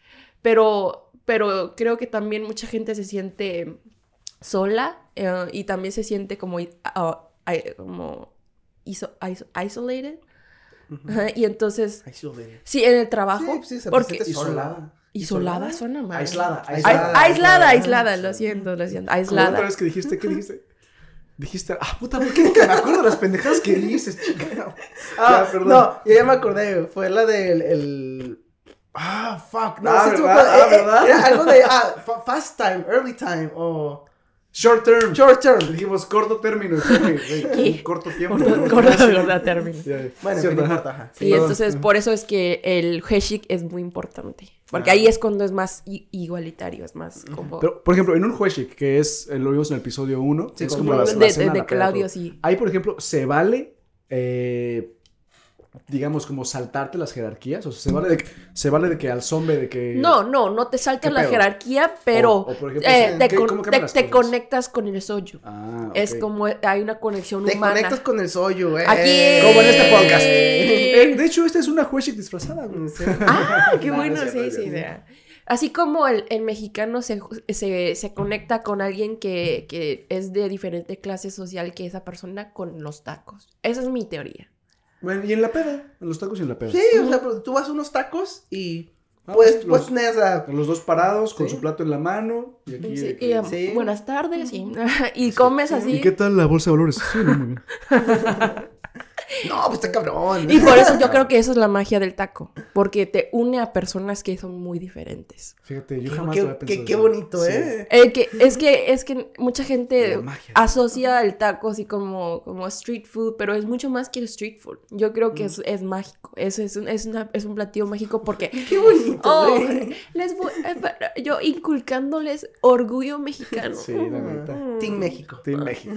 Pero, pero creo que también mucha gente se siente sola eh, y también se siente como, ah, como iso- iso- isolated. Y entonces, Ay, sí, en el trabajo, Sí, sí, se porque. Isolada. isolada suena mal. Aislada. Ai- Aislada. aislada, aislada. aislada, lo siento, lo siento, Como la otra aislada. vez que dijiste, ¿qué dijiste? Dijiste, ah, puta, ¿por qué me acuerdo de las pendejadas que dices, chica? Ah, Ya, perdón. no, yo ya me acordé. Fue la del. El... Ah, fuck. No, Ah, ¿verdad? Ah, ¿verdad? Era algo de. Ah, fa- fast time, early time. O. Short term. Short term. Dijimos corto término. sí, ¿Qué? Corto tiempo. Corto- ¿no? corto- Sí. corto término. Bueno, Sí, no ajá. importa, ajá. Y Perdón. entonces por eso es que el Heshik es muy importante. Porque Ah. ahí es cuando es más igualitario, es más como... Pero, por ejemplo, en un Hueshik, que es, eh, lo vimos en el episodio 1, Sí, es como la, de, la de- cena, de Claudio, sí. Ahí, por ejemplo, se vale, eh, digamos, como saltarte las jerarquías. O sea, se vale de que, se vale de que al zombie, de que. No, no, no te saltas ¿Qué la jerarquía, pero O- o, por ejemplo, eh, te, ¿qué- con- cómo te- te conectas con el soyu. Ah, Es ok. como hay una conexión Te humana. conectas con el soyo, eh. Aquí. Como en este podcast. Eh, de hecho, esta es una Hueshik disfrazada. Sí. Ah, qué No, bueno, no es sí, sí. es sí. Así como el, el mexicano se, se, se conecta con alguien que, que es de diferente clase social que esa persona con los tacos. Esa es mi teoría. Bueno, y en la peda, en los tacos y en la peda. Sí, o sea, pero tú vas a unos tacos y Ah, puedes, pues, puedes los- tener, o sea, Los dos parados, con Sí. su plato en la mano. Y aquí. Sí, y, Sí. Buenas tardes. Y, y comes así. ¿Y qué tal la bolsa de valores? Sí, muy bien. no, pues está cabrón. Y por eso yo creo que eso es la magia del taco. Porque te une a personas que son muy diferentes. Fíjate, yo Qué- jamás qué, lo había qué- pensado. qué así. bonito, Sí. ¿eh? Eh, que, es que es que mucha gente asocia el taco así como, como street food, pero es mucho más que street food. Yo creo que es, es mágico. Es, es, un, es, una- es un platillo mágico porque Qué bonito, Oh, les voy, eh, para- yo inculcándoles orgullo mexicano. Sí, la neta. Team México. Team México.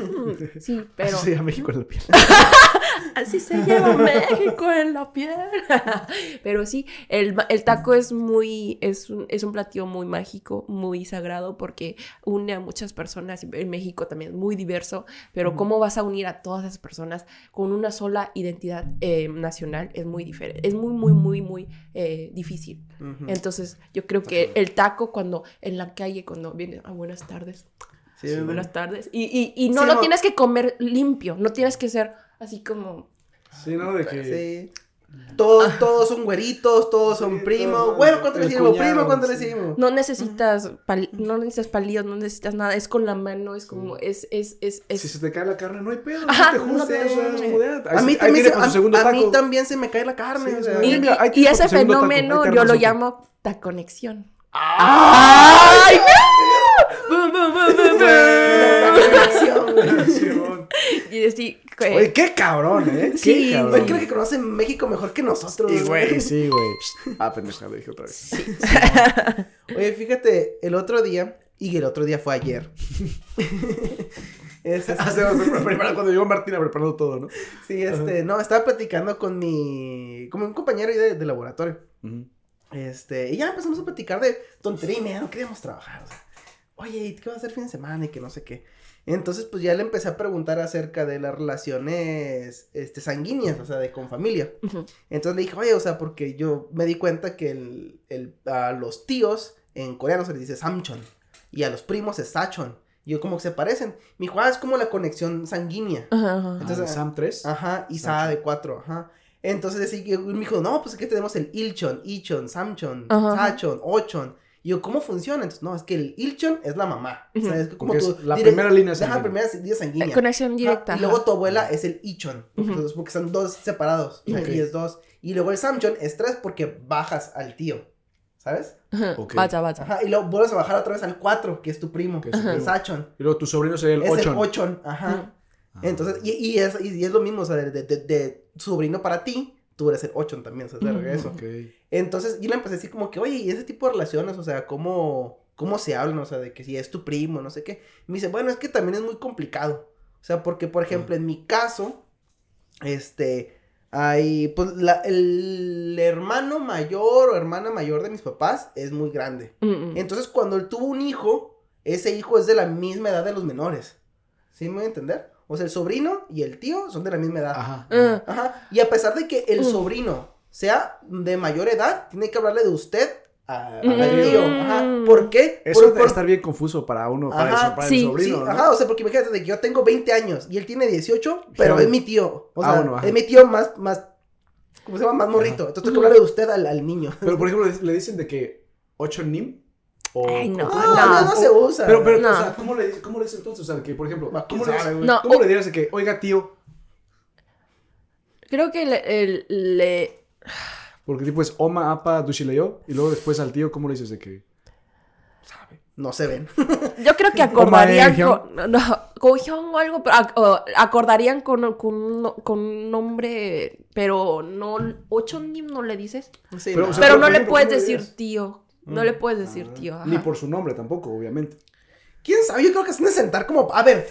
Sí, pero Así se llama México en la piel. así se lleva México en la piel. pero sí, el, el taco es muy, es un, es un platillo muy mágico, muy sagrado porque une a muchas personas. En México también es muy diverso, pero cómo vas a unir a todas esas personas con una sola identidad eh, nacional es muy diferente. Es muy, muy, muy, muy eh, difícil. Entonces, yo creo que el taco cuando en la calle, cuando viene, ah, buenas tardes, Sí, buenas tardes, y, y, y no Sí, lo no. tienes que comer limpio, no tienes que ser así como... Sí, ¿no? De que. Sí. Todos, todos son güeritos, todos son primos. Bueno, ¿cuánto le decimos? cuñado, Primo, ¿cuánto le sí. decimos? No necesitas, pal- no necesitas palillos, no necesitas nada, es con la mano, es como, es, es, es, es... Si se te cae la carne, no hay pedo. Ajá, no te no ah, A mí, también se, con su a, segundo a mí taco. también se me cae la carne. Sí, o sí. sea. Y, ese fenómeno te yo lo llamo taconexión. ¡Ay! Bum, güey. Y así, que- Oye, qué cabrón, ¿eh? Qué Sí, cabrón. Güey, creo que conocen México mejor que nosotros. Sí, güey, sí, güey. Ah, pendeja, lo dije otra vez. Oye, fíjate, el otro día, y el otro día fue ayer. Es- es- Hace- preparando- Cuando llegó Martina preparando todo, ¿no? sí, este, no, estaba platicando con mi, con un compañero de, de laboratorio. Este, y ya empezamos a platicar de tontería y media, no queríamos trabajar. O sea, Oye, ¿y qué vas a hacer fin de semana? Y que no sé qué. Entonces, pues ya le empecé a preguntar acerca de las relaciones este, sanguíneas, o sea, de con familia. Entonces le dije, oye, o sea, porque yo me di cuenta que el, el- a los tíos en coreano se les dice samchon y a los primos es sachon. Y yo, como que se parecen. Me dijo, ah, es como la conexión sanguínea. Ajá, ajá. Entonces, Entonces, Sam 3. Ajá, y Sa de cuatro, ajá. Entonces así que me dijo, no, pues aquí tenemos el Ilchon, Ichon, Samchon, Ajá. Sachon, Ochon. Y yo, ¿cómo funciona? Entonces, no, es que el Ilchon es la mamá. O sea, es como Porque tu es la direct- primera línea Ajá, sanguínea. primera línea sanguínea. Eh, Conexión Ajá, directa. Y luego ajá. tu abuela es el Ichon. Ujú. Entonces, porque son dos separados. Ok. Y es dos. Y luego el Samchon es tres porque bajas al tío. ¿Sabes? Ajá. Ok. Vaya, vaya. Ajá. Y luego vuelves a bajar otra vez al cuatro, que es tu primo. Que es el. Sachon. Y luego tu sobrino sería el es 8. el Ochon. Ajá. Entonces, y, y es, y es lo mismo, o sea, de, de, de sobrino para ti, tú eres el Ochon también, o sea, de regreso. Ok. Entonces, yo le empecé a decir como que, oye, y ese tipo de relaciones, o sea, ¿cómo, cómo se hablan? O sea, de que si es tu primo, no sé qué. Me dice, bueno, es que también es muy complicado. O sea, porque, por ejemplo, en mi caso, este, hay, pues, la- el hermano mayor o hermana mayor de mis papás es muy grande. Mm, mm. Entonces, cuando él tuvo un hijo, ese hijo es de la misma edad de los menores. ¿Sí me voy a entender? O sea, el sobrino y el tío son de la misma edad. Ajá. Ah, Ajá. Y a pesar de que el Mm. sobrino sea de mayor edad, tiene que hablarle de usted a- Mm. al tío. Ajá. ¿Por qué? Eso Por- debe por- estar bien confuso para uno, para, Ajá, eso, para sí, el sobrino, Sí, ¿no? ajá, o sea, porque imagínate de que yo tengo 20 años y él tiene 18, pero es mi tío. O Ah, sea, bueno, es mi tío más, más, ¿cómo se llama? Más morrito. Entonces tengo que hablarle de usted al, al niño. Pero, por ejemplo, le- dicen de que 8 nim. O, Ay, no. No, no, no, se usa. Pero, pero, No. o sea, ¿cómo le, dice- ¿cómo le dices entonces? O sea, que, por ejemplo, ¿cómo, le, güey. No, ¿cómo o- le dirías de que, oiga, tío? Creo que le, el- le- Porque tipo es Oma, Apa, Dushileo. Y luego después al tío, ¿cómo le dices de que? no se ven. Yo creo que acordarían con. No, o algo, pero acordarían con, con, un- con un nombre, pero no. Ochonim no le dices. Sí, Pero, no. o sea, Pero por no le puedes ¿cómo le decir tío. No le puedes decir Ah, tío. Ni por su nombre tampoco, obviamente. ¿Quién sabe? Yo creo que de sentar como, a ver,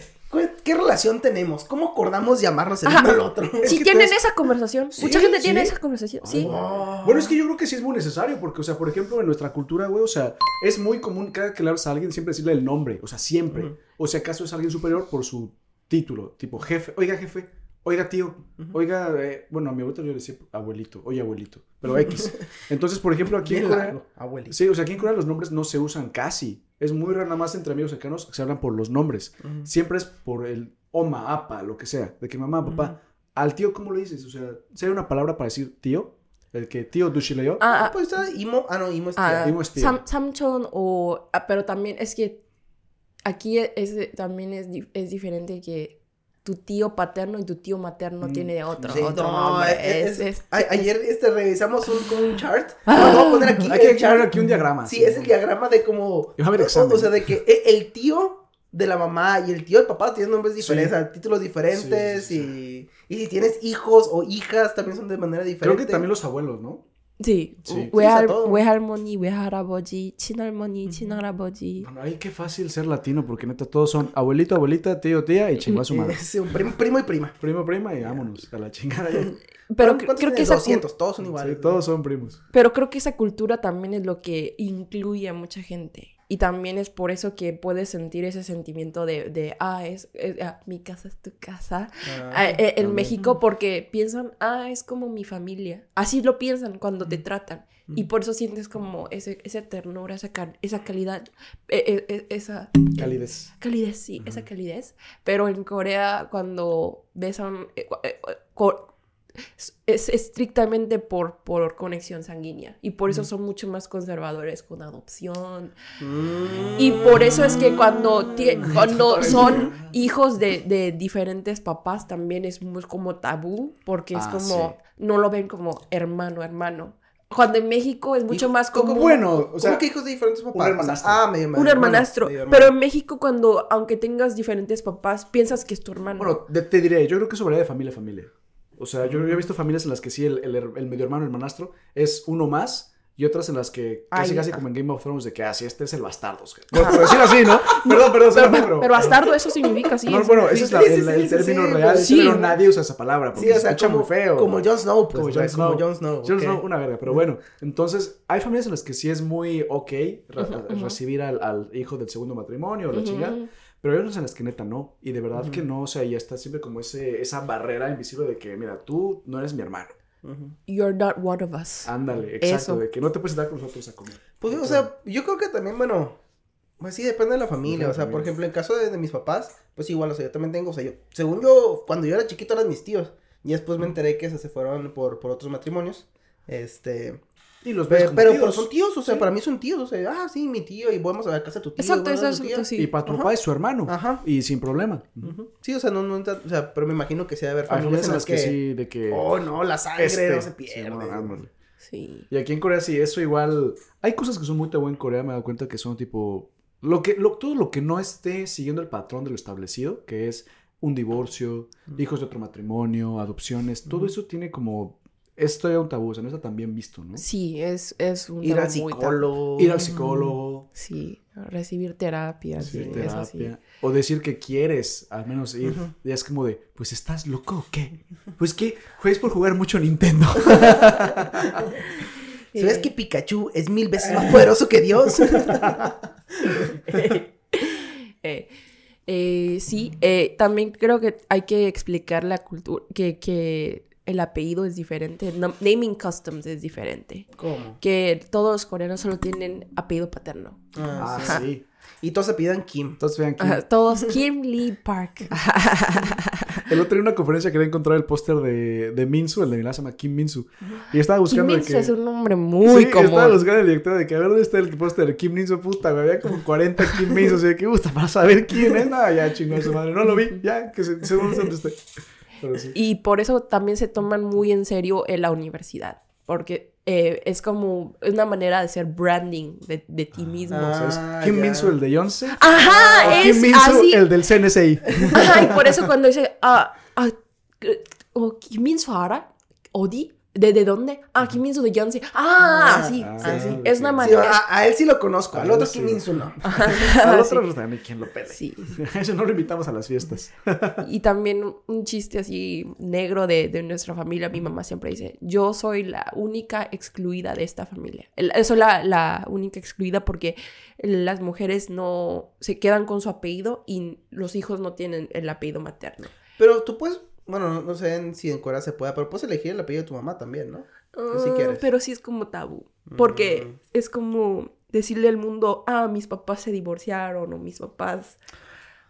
¿qué, relación tenemos? ¿Cómo acordamos llamarnos el Ajá. uno al otro? Sí, que tienen esa conversación. Sí, Mucha gente sí. tiene esa conversación. Sí. Oh. Bueno, es que yo creo que sí es muy necesario, porque, o sea, por ejemplo, en nuestra cultura, güey, o sea, es muy común cada que le hablas a alguien siempre decirle el nombre, o sea, siempre. O si acaso es alguien superior por su título, tipo jefe, oiga jefe, oiga tío, oiga, eh, bueno, a mi abuelito yo le decía abuelito, oye abuelito, pero X. Entonces, por ejemplo, aquí en Corea, abuelito. sí, o sea, aquí en Corea los nombres no se usan casi. Es muy raro, nada más entre amigos cercanos que se hablan por los nombres. Ujú. Siempre es por el oma, apa, lo que sea, de que mamá, papá. Al tío, ¿cómo le dices? O sea, si hay una palabra para decir tío, el que tío dushileo. Ah, ah, Pues está Imo. Ah, no, Imo es ah, tía. Imo es tío. Sam- Samchon o... ah, pero también es que aquí es, también es, es diferente que tu tío paterno y tu tío materno Mm, tiene otro, Sí, otro no, nombre. es- Es- es- a- ayer este, revisamos un, con un chart. Ah. Vamos a poner aquí Hay que chart. aquí un diagrama. Sí, es el diagrama de como. A o- sea, de que e- el tío de la mamá y el tío del papá tienen nombres diferentes, Sí. o sea, títulos diferentes. Sí, sí, Y, y si tienes hijos o hijas, también son de manera Creo diferente. que también los abuelos, ¿no? Sí, Sí. 외할, Sí, o sea, todo. 외할머니, 외할아버지, 친할머니, 친할아버지. Bueno, ay, qué fácil ser latino, porque neta todos son abuelito, abuelita, tío, tía y chingó a su madre. Sí, un prim- primo y prima. Primo, prima y vámonos a la chingada ya. Pero ¿Cuántos cre- creo que tienes? esa cu- 200, todos son Sí, iguales. todos son primos. Pero creo que esa cultura también es lo que incluye a mucha gente. Y también es por eso que puedes sentir ese sentimiento de, de ah, es, es- ah, mi casa es tu casa. Ah, Ah, eh, en también. México porque piensan, ah, es como mi familia. Así lo piensan cuando te tratan. Y por eso sientes como ese, esa ternura, esa, cal- esa calidad, eh, eh, eh, esa Calidez. calidez, sí, esa calidez. Pero en Corea cuando besan, eh, eh, eh, co- es estrictamente por, por conexión sanguínea. Y por eso son mucho más conservadores con adopción. Mm. Y por eso es que cuando, cuando son hijos de, de diferentes papás también es muy como tabú, porque es Ah, como, sí. no lo ven como hermano, hermano. Cuando en México es mucho Hijo- más ¿cómo- común. Bueno, o sea, ¿Cómo que hijos de diferentes papás? hermanastro. Ah, medio medio un hermanastro. medio hermano. Pero en México, cuando, aunque tengas diferentes papás, piensas que es tu hermano. bueno, te diré, yo creo que eso varía de familia a familia. O sea, yo, yo he visto familias en las que sí, el, el, her- el medio hermano, el manastro, es uno más. Y otras en las que casi, Ay, casi ah. como en Game of Thrones, de que así este es el bastardo. Por, por decirlo así, ¿no? Perdón, perdón, pero, pero. pero bastardo, eso significa así. No, es- bueno, sí, ese es sí, la- sí, el, sí, el sí, término sí, real, sí. pero nadie usa esa palabra porque Sí, o se sea, escucha como, muy feo. como Jon Snow, pues. Como Jon Snow. Como Jon Snow. Jon ok. Snow, una verga, pero bueno. Entonces, hay familias en las que sí es muy ok recibir al, al hijo del segundo matrimonio o la Ujú. chingada. Pero hay otras en las que neta no. Y de verdad que no, o sea, ya está siempre como ese, esa barrera invisible de que, mira, tú no eres mi hermano. You're not one of us. Ándale, exacto, Eso. de que no te puedes dar con nosotros a comer. Pues, o sea, yo creo que también, bueno, pues sí, depende de la familia. O sea, por ejemplo, en caso de, de mis papás, pues igual, o sea, yo también tengo, o sea, yo, según yo, cuando yo era chiquito eran mis tíos. Y después me enteré que se, se fueron por, por otros matrimonios. Este, Y los ves pero, como pero, tíos. pero son tíos, o sea, para mí son tíos, o sea, ah, sí, mi tío, y vamos a la casa de tu tío. Exacto, tu tía. sí. Y para tu Ajá. papá es su hermano. Ajá. Y sin problema. Sí, o sea, no, no, entra- o sea, pero me imagino que sí debe haber familias en las que, sí, de que... oh, no, la sangre este, no se pierde. Sí. Y aquí en Corea sí, eso igual. Hay cosas que son muy tabú en Corea, me he dado cuenta que son tipo. Lo que, lo- todo lo que no esté siguiendo el patrón de lo establecido, que es un divorcio, hijos de otro matrimonio, adopciones, todo eso tiene como. Esto ya un tabú, o sea, no está tan bien visto, ¿no? Sí, es, es un Ir al muy psicólogo. Ir al psicólogo, Sí, recibir terapia, sí, recibir terapia, o decir que quieres al menos ir. Ya es como de, pues estás loco o qué? Pues que juegues por jugar mucho Nintendo. ¿Sabes que Pikachu es mil veces más poderoso que Dios? Eh, eh, sí, eh, también creo que hay que explicar la cultura, que, que el apellido es diferente, no- naming customs es diferente. ¿Cómo? Que todos los coreanos solo tienen apellido paterno. Ah, Ah, sí. Y todos se pidan Kim. Entonces vean que Ajá, todos Kim Lee Park. El otro día en una conferencia quería encontrar el póster de, de Minsu, el de Milán se llama Kim Minsu. Y estaba Kim buscando Min-soo que... es un nombre muy sí, estaba común. buscando el director de que a ver dónde está el póster de Kim Minsu, puta, güey. Había como 40 Kim Minsu, así de que gusta para saber quién es. Nada, ya chingó su madre. No lo vi, ya, que se, seguro sé dónde sí. Y por eso también se toman muy en serio en la universidad. Porque eh, es como una manera de hacer branding de, de ti mismo. Ah, O es Kim ya. Minso el de Yonce. Ajá, o es Kim Minso así. el del CNSI. Ajá, y por eso cuando dice, ah, ah, oh, ¿quién pienso ahora? ¿Odi? ¿De, ¿De dónde? Ah, ¿quién pienso de Beyoncé? Ah, Ah, sí, ah, así. sí, Es una sí. Sí, manera. a, a él sí lo conozco, al otro sí. Kim Min-soo no. Al sí. otro también quien lo pele. Sí. Eso no lo invitamos a las fiestas. Y también un chiste así negro de, de nuestra familia. Mi mamá siempre dice, yo soy la única excluida de esta familia. El- Soy la, la única excluida porque las mujeres no se quedan con su apellido y los hijos no tienen el apellido materno. Pero tú puedes, bueno, no, no sé en- si en Corea se pueda, pero puedes elegir el apellido de tu mamá también, ¿no? si Ah, quieres. Pero sí es como tabú. Porque Mm. es como decirle al mundo, ah, mis papás se divorciaron o mis papás...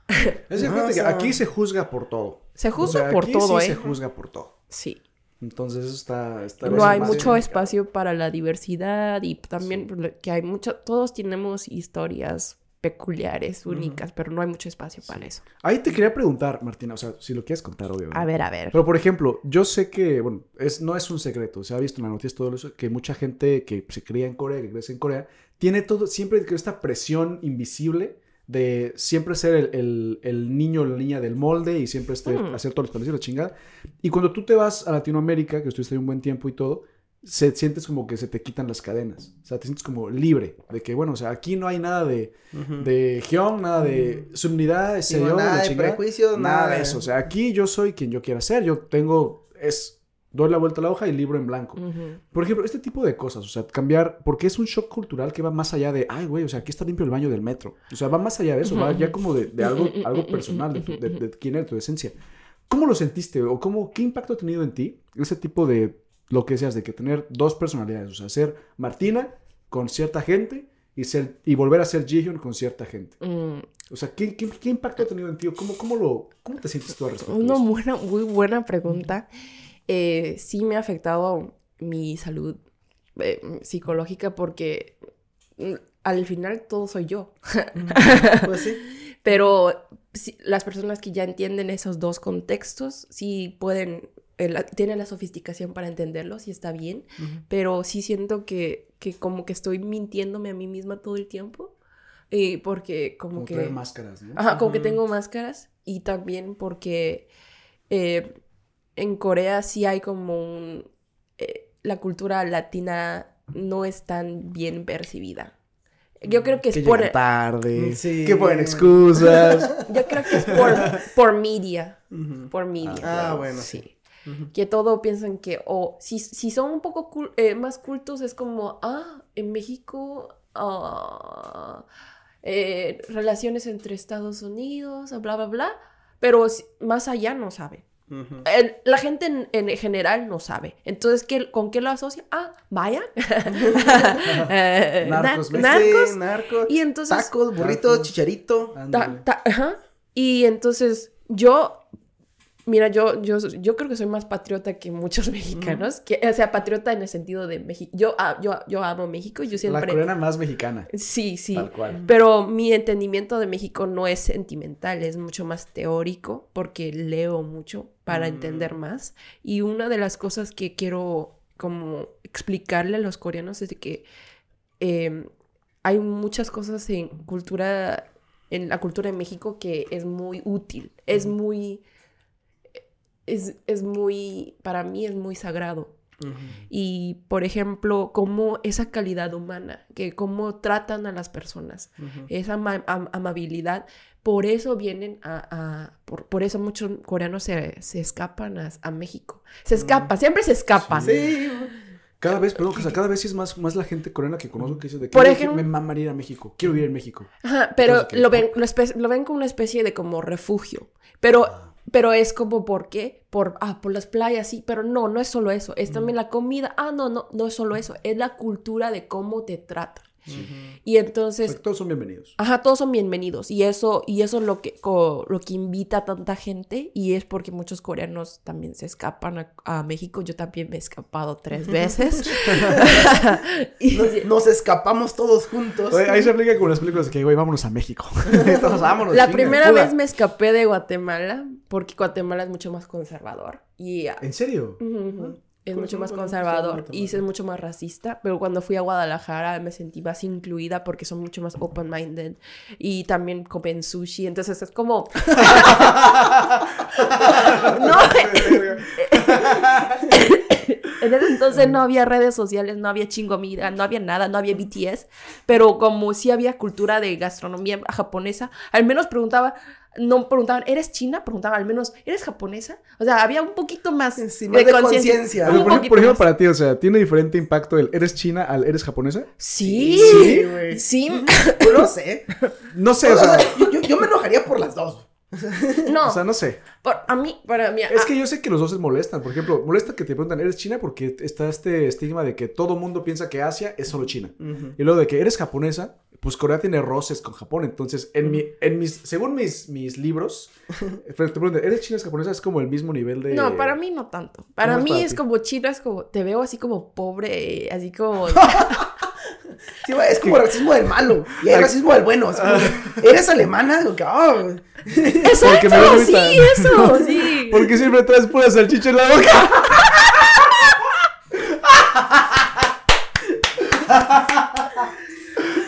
Es No, o que sea- aquí se juzga por todo. Se O juzga sea, por aquí todo, sí ¿eh? se juzga por todo. Sí. Entonces eso está... está no hay mucho espacio para la diversidad y también que hay mucho, todos tenemos historias peculiares, únicas, pero no hay mucho espacio para eso. Ahí te quería preguntar, Martina, o sea, si lo quieres contar, obviamente. A ver, a ver. Pero, por ejemplo, yo sé que, bueno, es, no es un secreto, se ha visto en las noticias todo eso, que mucha gente que se cría en Corea, que crece en Corea, tiene todo, siempre esta presión invisible de siempre ser el, el- el niño o la niña del molde y siempre este- Mm. hacer todos los parecidos, la chingada. Y cuando tú te vas a Latinoamérica, que estuviste ahí un buen tiempo y todo, se, sientes como que se te quitan las cadenas. O sea, te sientes como libre. De que, bueno, o sea, aquí no hay nada de, Ujú. de Hyun, nada de subunidad. Sí, ese yo, nada de chingada. prejuicios, Nada nada de eso. O sea, aquí yo soy quien yo quiera ser. Yo tengo, es, doy la vuelta a la hoja y libro en blanco. Por ejemplo, este tipo de cosas, o sea, cambiar, porque es un shock cultural que va más allá de, ay, güey, o sea, aquí está limpio el baño del metro. O sea, va más allá de eso, va ya como de, de algo, algo personal, de, tu- de, de quién eres, tu esencia. ¿Cómo lo sentiste o cómo, qué impacto ha tenido en ti ese tipo de, lo que decías, de que tener dos personalidades, o sea, ser Martina con cierta gente y, ser, y volver a ser Jihyun con cierta gente? Mm, O sea, ¿qué, qué, qué impacto ha tenido en ti? ¿Cómo, cómo, lo, ¿Cómo te sientes tú al respecto? Una buena, muy buena pregunta. Eh, sí me ha afectado mi salud eh, psicológica porque mm, al final todo soy yo. Pues sí. Pero sí, las personas que ya entienden esos dos contextos, sí pueden, eh, la- sofisticación para entenderlos y está bien, pero sí siento que, que como que estoy mintiéndome a mí misma todo el tiempo, eh, porque como, Como que... máscaras, ¿no? Ajá, como que tengo máscaras y también porque eh, en Corea sí hay como un... eh, la cultura latina no es tan bien percibida. Yo creo que es que por... tarde, Sí. que ponen excusas. Yo creo que es por, por media. Por media. Ah, claro, bueno, sí. Que todo piensan que, o si, si son un poco cul- eh, más cultos, es como, ah, en México, ah, eh, relaciones entre Estados Unidos, bla, bla, bla. Pero si- más allá no sabe. El- la gente en, en general no sabe. Entonces, ¿qué, ¿con qué lo asocia? Ah, vaya. Eh, Narcos, na- narcos. Sí, narcos. Y entonces... Tacos, burritos, Tacos. chicharito. Ta- Ándale. ta- ajá. Y entonces yo, mira, yo, yo, yo creo que soy más patriota que muchos mexicanos, que, o sea, patriota en el sentido de México. Yo, ah, yo, yo amo México, yo La siempre... coreana más mexicana. Sí, sí. Tal cual. Pero mi entendimiento de México no es sentimental, es mucho más teórico porque leo mucho para Mm. entender más. Y una de las cosas que quiero como explicarle a los coreanos es de que eh, hay muchas cosas en cultura, en la cultura de México que es muy útil, es muy, es, es muy, para mí es muy sagrado. Ujú. Y, por ejemplo, cómo esa calidad humana, que cómo tratan a las personas, Ujú. esa ama- am- amabilidad, por eso vienen a, a- por, por eso muchos coreanos se, se escapan a, a México. Se escapan, siempre se escapan. Sí. Cada vez, perdón, o sea, cada vez es más, más la gente coreana que conozco que dice de que Por "Oye, ejemplo- me mamaría ir a México, quiero vivir en México. Ajá, pero lo ven, lo, lo ven como una especie de como refugio. Pero, pero es como, ¿por qué? Por, ah, por las playas, sí, pero no, no es solo eso. Es también la comida. Ah, no, no, no es solo eso. Es la cultura de cómo te tratan. Y O entonces, sea, todos son bienvenidos. Ajá, todos son bienvenidos y eso y eso es lo que co- lo que invita a tanta gente y es porque muchos coreanos también se escapan a, a México. Yo también me he escapado tres veces. Y- Nos, nos escapamos todos juntos. Oye, ahí se aplica con las películas de que, güey, vámonos a México. Entonces, vámonos. la chinga, primera vez me escapé de Guatemala porque Guatemala es mucho más conservador y ¿En serio? ujú. Es Pues mucho más conservador y es mucho más racista, pero cuando fui a Guadalajara me sentí más incluida porque son mucho más open-minded y también comen sushi, entonces es como... no, en ese entonces no había redes sociales, no había chingomida, no había nada, no había BTS, pero como sí había cultura de gastronomía japonesa, al menos preguntaba, no preguntaban, ¿eres china? Preguntaban al menos, ¿eres japonesa? O sea, había un poquito más, Sí, más de conciencia. Por, ejemplo, más. para ti, o sea, ¿tiene diferente impacto el eres china al eres japonesa? Sí, Sí, güey. sí, Yo no sé. No sé, O o sea, sea, yo, yo- yo me enojaría por las dos. no, o sea, no sé. por- a mí, para mí, Es que yo sé que los dos se molestan. Por ejemplo, molesta que te preguntan, ¿eres china? Porque está este estigma de que todo mundo piensa que Asia es solo China. Y luego de que eres japonesa, pues Corea tiene roces con Japón. Entonces, en, mi, en mis, según mis, mis libros, pero te preguntan, ¿eres china o es japonesa? Es como el mismo nivel de... no, para mí no tanto. Para ¿Cómo es mí para es ti? como chino, es como, te veo así como pobre, así como... Sí, es como el racismo del malo. Y hay racismo del bueno. como, ¿Eres alemana? Digo que, ah, me Exacto, ves sí, eso, sí. Porque siempre traes pura salchicha en la boca.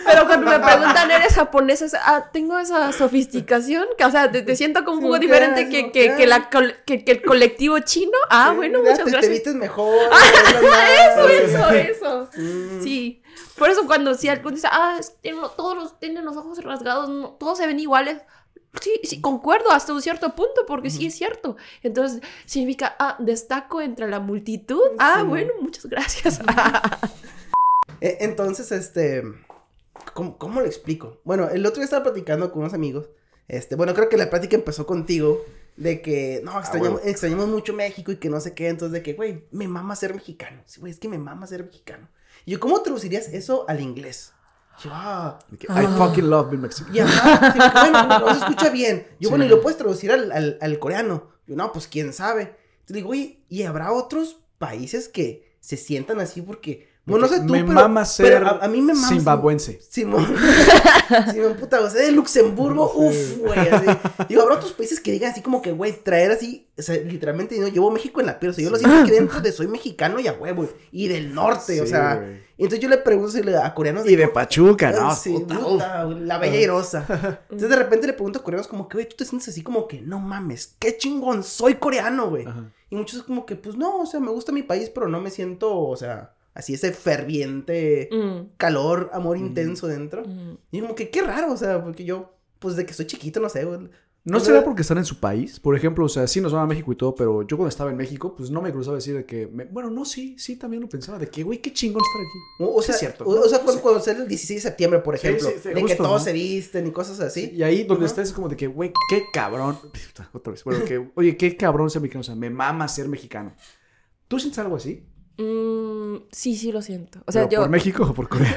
Pero cuando me preguntan, ¿eres japonesa? Es, Ah, tengo esa sofisticación, que, o sea, te, te siento como un poco diferente que, que, que la col- que, el colectivo chino. Ah, Sí, bueno, muchas te, te gracias. vistes mejor. lo Eso, eso, eso. Mm. Sí. Por eso cuando si alguien dice, ah, todos los, tienen los ojos rasgados, no, todos se ven iguales. Sí, sí, concuerdo hasta un cierto punto, porque sí es cierto. Entonces, significa, ah, destaco entre la multitud. Ah, Sí. bueno, muchas gracias. Eh, Entonces, este. ¿Cómo, ¿Cómo lo explico? Bueno, el otro día estaba platicando con unos amigos. Este, bueno, creo que la plática empezó contigo. De que, no, extrañamos, extrañamos mucho México y que no sé qué. Entonces, de que, güey, me mama ser mexicano. Sí, güey, es que me mama ser mexicano. Y yo, ¿cómo traducirías eso al inglés? Yo, ah, I fucking love being Mexican. y ajá, sí, bueno, no se escucha bien. Yo, bueno, y lo puedes traducir al, al, al coreano. Yo, no, pues quién sabe. Te digo, oye, ¿y habrá otros países que se sientan así porque. Bueno, no sé tú, me pero, mama ser pero a, a mí me mama. zimbabuense. Simón. Simón, puta, o sea, de Luxemburgo, uff, güey, así. Digo, habrá otros países que digan así como que, güey, traer así, o sea, literalmente, no, llevo México en la piel, o sea, yo lo siento aquí dentro de soy mexicano y a huevo, y del norte, o sea. güey. Entonces yo le pregunto si le- a coreanos. Y de Pachuca, ¿no? Ah, Sí, Puta, puta, güey, la bella irosa. Entonces de repente le pregunto a coreanos como que, güey, tú te sientes así como que, no mames, qué chingón, soy coreano, güey. Y muchos como que, pues no, o sea, me gusta mi país, pero no me siento, o sea, así ese ferviente Mm, calor, amor intenso dentro. mm. Y como que qué raro, o sea, porque yo, pues de que soy chiquito, no sé, güey. ¿No será porque están en su país? Por ejemplo, o sea, sí nos van a México y todo, pero yo cuando estaba en México, pues no me cruzaba decir de que... me- Bueno, no, sí, sí, también lo pensaba, de que, güey, qué chingón estar aquí. O, o Sí, sea, es cierto. o, o sea, cuando, cuando sale el 16 de septiembre, por Sí, ejemplo, sí, sí, de que justo, todos ¿no? se visten y cosas así. Y ahí donde estás es como de que, güey, qué cabrón. Otra vez. Bueno, que, oye, qué cabrón ser mexicano. O sea, me mama ser mexicano. ¿Tú sientes algo así? Mm, sí, sí lo siento. O sea, ¿Pero yo... ¿Por México o por Corea?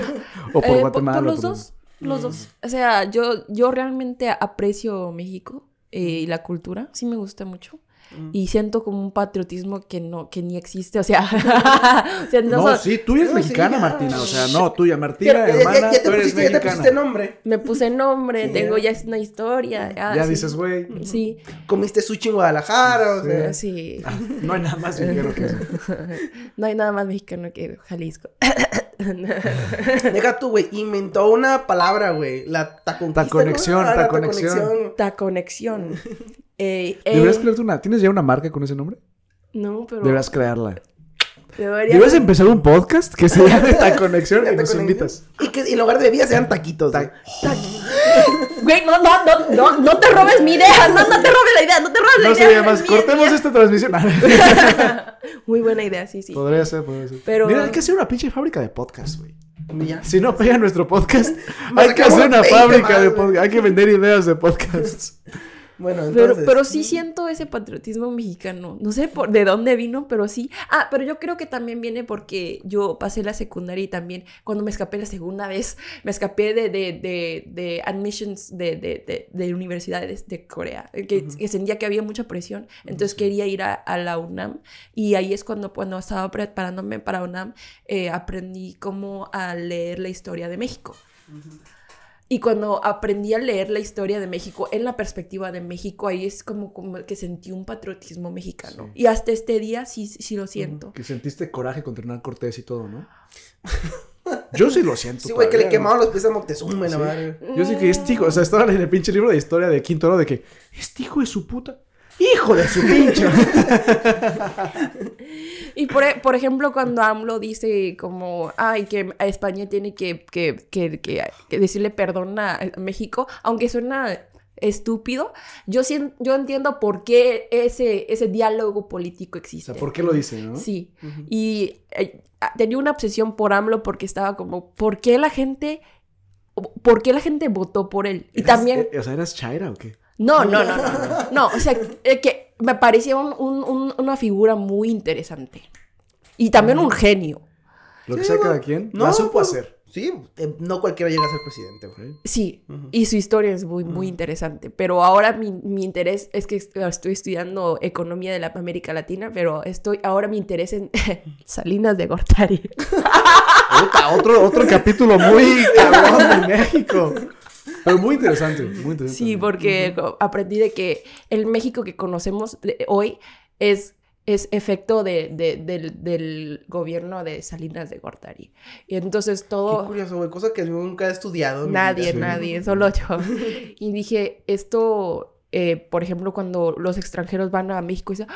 ¿O por Eh, Guatemala? Por, los por- dos, los dos. O sea, yo, yo realmente aprecio México eh, y la cultura, sí me gusta mucho. Mm. Y siento como un patriotismo que no, que ni existe, o sea, o sea, no No, sí, tú eres No, sí, mexicana, ya. Martina. O sea, no, tuya, Ya, Martina, ya- ya- hermana, ya te tú eres pusiste, ya te mexicana. pusiste nombre. me puse nombre, Sí, tengo ya. ya una historia. ah, Ya sí. dices, güey. Sí, Comiste sushi en Guadalajara, o sea. sí. ah, No hay nada más mexicano que eso. No hay nada más mexicano que Jalisco. Deja tú, güey, inventó una palabra, güey, la taconquista. Taconexión, ¿no? Ah, taconexión. Ta conexión. Eh, eh, Deberías crearte una... ¿Tienes ya una marca con ese nombre? No, pero. Deberías crearla. debería- Deberías empezar un podcast que se llame Ta Conexión y La nos taconexión. invitas. Y que y en lugar de bebidas sean taquitos. Ta- güey. Güey, no, no, no, no, no te robes mi idea, no, no te robes la idea, no te robes la No idea. sería más. es Cortemos esta transmisión. Muy buena idea, sí, sí. Podría ser, podría ser. Pero- Mira, hay que hacer una pinche fábrica de podcast, güey. Ya. Si no pega nuestro podcast, hay que hacer una 20 fábrica más, de podcast. Hay que vender ideas de podcasts. Bueno, Pero, entonces. pero sí siento ese patriotismo mexicano. No sé por, de dónde vino, pero sí. Ah, pero yo creo que también viene porque yo pasé la secundaria y también cuando me escapé la segunda vez, me escapé de, de, de, de admissions de, de, de, de universidades de Corea, que, que sentía que había mucha presión. Entonces quería ir a, a la UNAM y ahí es cuando, cuando estaba preparándome para UNAM, eh, aprendí cómo a leer la historia de México. Y cuando aprendí a leer la historia de México en la perspectiva de México, ahí es como, como que sentí un patriotismo mexicano. Sí. Y hasta este día sí, sí lo siento. Que sentiste coraje contra Hernán Cortés y todo, ¿no? Yo sí lo siento. Sí, güey, que le quemaron los pies a Moctezuma, la Sí. madre. Yo sí que este hijo, o sea, estaba en el pinche libro de historia de Quinto Oro de que este hijo de su puta. Hijo de su pinche. Por, e- por ejemplo, cuando AMLO dice como, ay, que a España tiene que, que, que, que- que decirle perdón a México, aunque suena estúpido, yo, yo entiendo por qué ese, ese diálogo político O existe. sea, ¿por qué lo dice, no? Sí. Y eh, tenía una obsesión por AMLO porque estaba como, ¿por qué la gente... ¿Por qué la gente votó por él? Y ¿Eras- también... eh, O sea, ¿eras Chaira o qué? No, no, no, no, no. No, o sea, eh, que me parecía un- una figura muy interesante. Y también un genio. Lo que sea cada quien. No, la supo pues, hacer. Sí, eh, no cualquiera llega a ser presidente. Sí, y su historia es muy, muy interesante. Pero ahora mi, mi interés es que est- estoy estudiando economía de la América Latina, pero estoy ahora mi interés en Salinas de Gortari. Puta, otro, otro capítulo muy cabrón de México. Pero muy interesante, muy interesante. Sí, porque aprendí de que el México que conocemos de- hoy es, es efecto de, de- del, del gobierno de Salinas de Gortari. Y entonces Qué todo... curioso, güey. Cosa que yo nunca he estudiado. Nadie, nadie, solo yo. Y dije, esto, eh, por ejemplo, cuando los extranjeros van a México y dicen,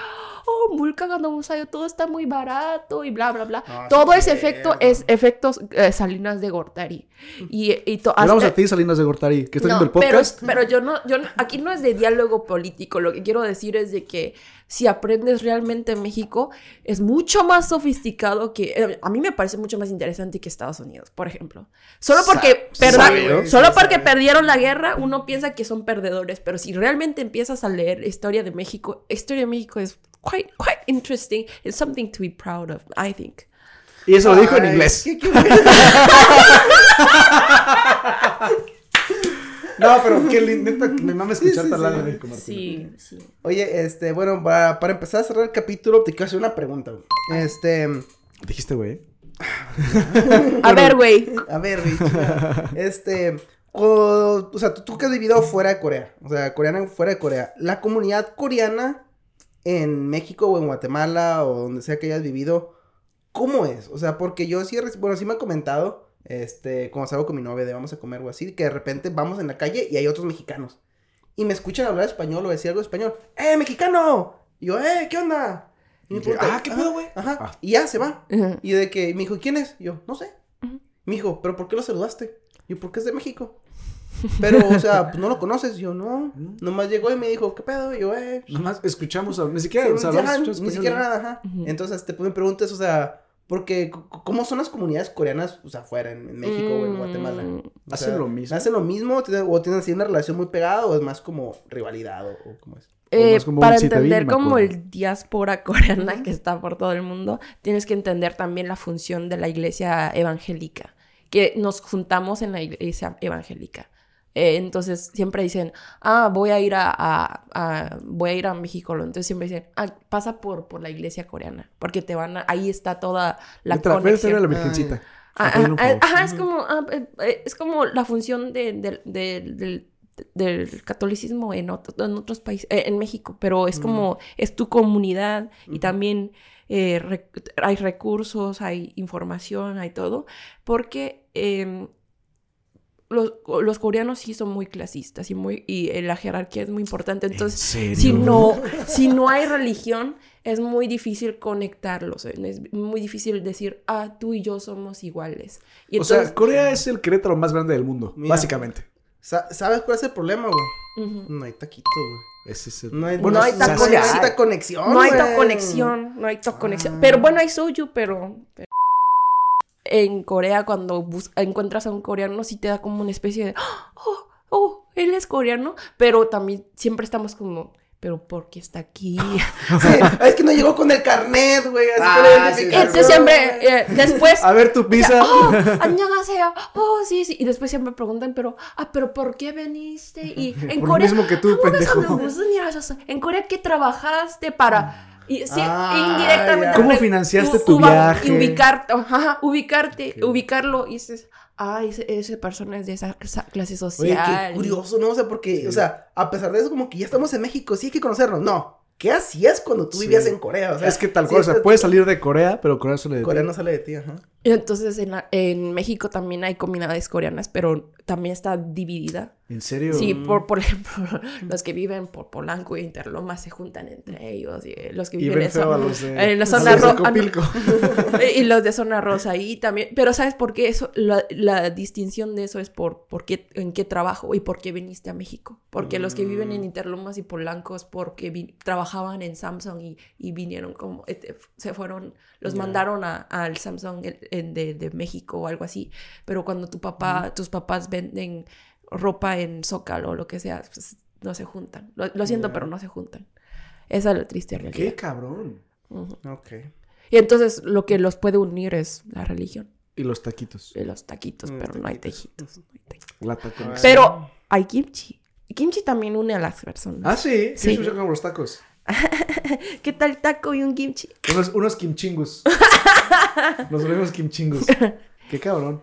oh, muy cagando museo, todo está muy barato y bla, bla, bla. No, todo es efecto es efectos eh, Salinas de Gortari. Y, y to- a ti, Salinas de Gortari, que estás no, viendo el pero, podcast. pero yo no, yo no- aquí no es de diálogo político, lo que quiero decir es de que si aprendes realmente México, es mucho más sofisticado que, eh, a mí me parece mucho más interesante que Estados Unidos, por ejemplo. Solo porque, Sa- perda- solo porque perdieron la guerra, uno piensa que son perdedores, pero si realmente empiezas a leer historia de México, historia de México es quite, quite interesting, it's something to be proud of, I think. Y eso lo dijo en Ay, inglés. ¿qué- qué- No, pero qué lindo. Neta, me mama escuchar sí, sí. de México, Martín. Sí, sí. Oye, este, bueno, para, para empezar a cerrar el capítulo, te quiero hacer una pregunta, güey. Este, Dijiste, güey. A ver, güey. a ver, Rich, este, o sea, tú, tú que has vivido fuera de Corea, o sea, coreana fuera de Corea, la comunidad coreana en México o en Guatemala o donde sea que hayas vivido, ¿cómo es? O sea, porque yo sí, bueno, sí me han comentado, este, cuando salgo con mi novia de vamos a comer o así, que de repente vamos en la calle y hay otros mexicanos. Y me escuchan hablar español o decir algo español. ¡Eh, mexicano! Y yo, ¡eh, qué onda! Y me pregunta, "Ah, ¿qué pedo, güey?" Ajá. Ah. Y ya se va. Ujú. Y de que me dijo, ¿quién es? Y yo, no sé. Ujú. Me dijo, ¿pero por qué lo saludaste? Y yo, porque es de México. Pero, o sea, pues no lo conoces. Y yo, no. No. Nomás llegó y me dijo, ¿qué pedo? Y yo, eh. Nomás escuchamos, a- ni siquiera, sí, o sea, hablamos ni español, siquiera ¿no? nada, ajá. Ujú. Entonces, te me preguntas, o sea, porque, ¿cómo son las comunidades coreanas, o sea, afuera, en, en México o en Mm. Guatemala? O Hacen sea, lo mismo. ¿Hacen lo mismo? ¿Tienen- ¿O tienen así una relación muy pegada? ¿O es más como rivalidad? ¿O, o cómo es? Eh, para entender como el diáspora coreana que está por todo el mundo, tienes que entender también la función de la iglesia evangélica, que nos juntamos en la iglesia evangélica. Eh, entonces siempre dicen, ah, voy a ir a, a- a- voy a ir a México. Entonces siempre dicen, ah, pasa por, por la iglesia coreana, porque te van a, ahí está toda la a a conexión. la virgencita. Ah, a pedirle un ah, favor. Ajá, es como, ah, eh, eh, es como la función de- de- de- del, del catolicismo en, otro- en otros países, eh, en México, pero es como, es tu comunidad y también eh, rec- hay recursos, hay información, hay todo, porque em, los, los coreanos sí son muy clasistas y, muy, y eh, la jerarquía es muy importante, entonces ¿En serio? si no, si no hay religión, es muy difícil conectarlos. ¿eh? Es muy difícil decir, ah, tú y yo somos iguales. Y O entonces, sea, Corea es el Querétaro más grande del mundo, Mira. básicamente. Sa- ¿Sabes cuál es el problema, güey? ujú. No hay taquitos, güey. Ese es el- No hay, No hay no, hay ay. esta conexión, no hay tal conexión, no hay tal conexión. Ah. Pero bueno, hay soju, pero... pero- en Corea cuando encuentras a un coreano sí te da como una especie de, ¡Ah! oh, oh, él es coreano, pero también siempre estamos como, pero ¿por qué está aquí? Es que no llegó con el carnet, güey. Ah, siempre, eh, después... A ver tu pizza. Oh, o oh, oh, sí, sí. Y después siempre preguntan, pero, ah, pero ¿por qué viniste? Y en Corea... Lo mismo que tú. Ah, en Corea, ¿qué trabajaste para...? Mm. Y, sí, Ah, indirectamente. ¿Cómo financiaste u- tu uba- viaje? Ubicarte, ajá, ubicarte, Sí. ubicarlo. Y dices, ay, ese, esa persona es de esa esa clase Oye, social. qué curioso, ¿no? O sea, porque, Sí. o sea, a pesar de eso, como que ya estamos en México, sí hay que conocernos. No. ¿Qué hacías cuando tú Sí. vivías en Corea? O sea, es que tal sí, sea, este- puedes salir de Corea, pero Corea sale de ti. Corea no sale de ti, ajá. Entonces en, la- en México también hay comunidades coreanas, pero también está dividida. ¿En serio? Sí, Mm. por, por ejemplo, los que viven por Polanco y Interlomas se juntan entre ellos. Y los que Y viven ven en, zona- los de, en la zona los de ro- no. Copilco. y los de zona rosa ahí también. Pero ¿sabes por qué? Eso, la, la distinción de eso es por, por qué, en qué trabajo y por qué viniste a México. Porque los que viven en Mm. Interlomas y Polanco es porque vi- trabajaban en Samsung y, y vinieron como, se fueron, los Ya. mandaron a- al Samsung el- de, de México o algo así. Pero cuando tu papá, tus papás venden ropa en Zócalo o lo que sea, pues no se juntan. Lo, lo siento, pero no se juntan. Esa es la triste realidad. Qué cabrón. Ujú. Ok. Y entonces lo que los puede unir es la religión Y los taquitos. de los taquitos, Mm, pero no hay taquitos. taquitos. no hay taquitos. La ver. Pero hay kimchi. Y kimchi también une a las personas. Ah, sí. Sí. Sí. como los tacos. ¿Qué tal taco y un kimchi? Unos, unos kimchingus. Nos volvemos kimchingus. Qué cabrón.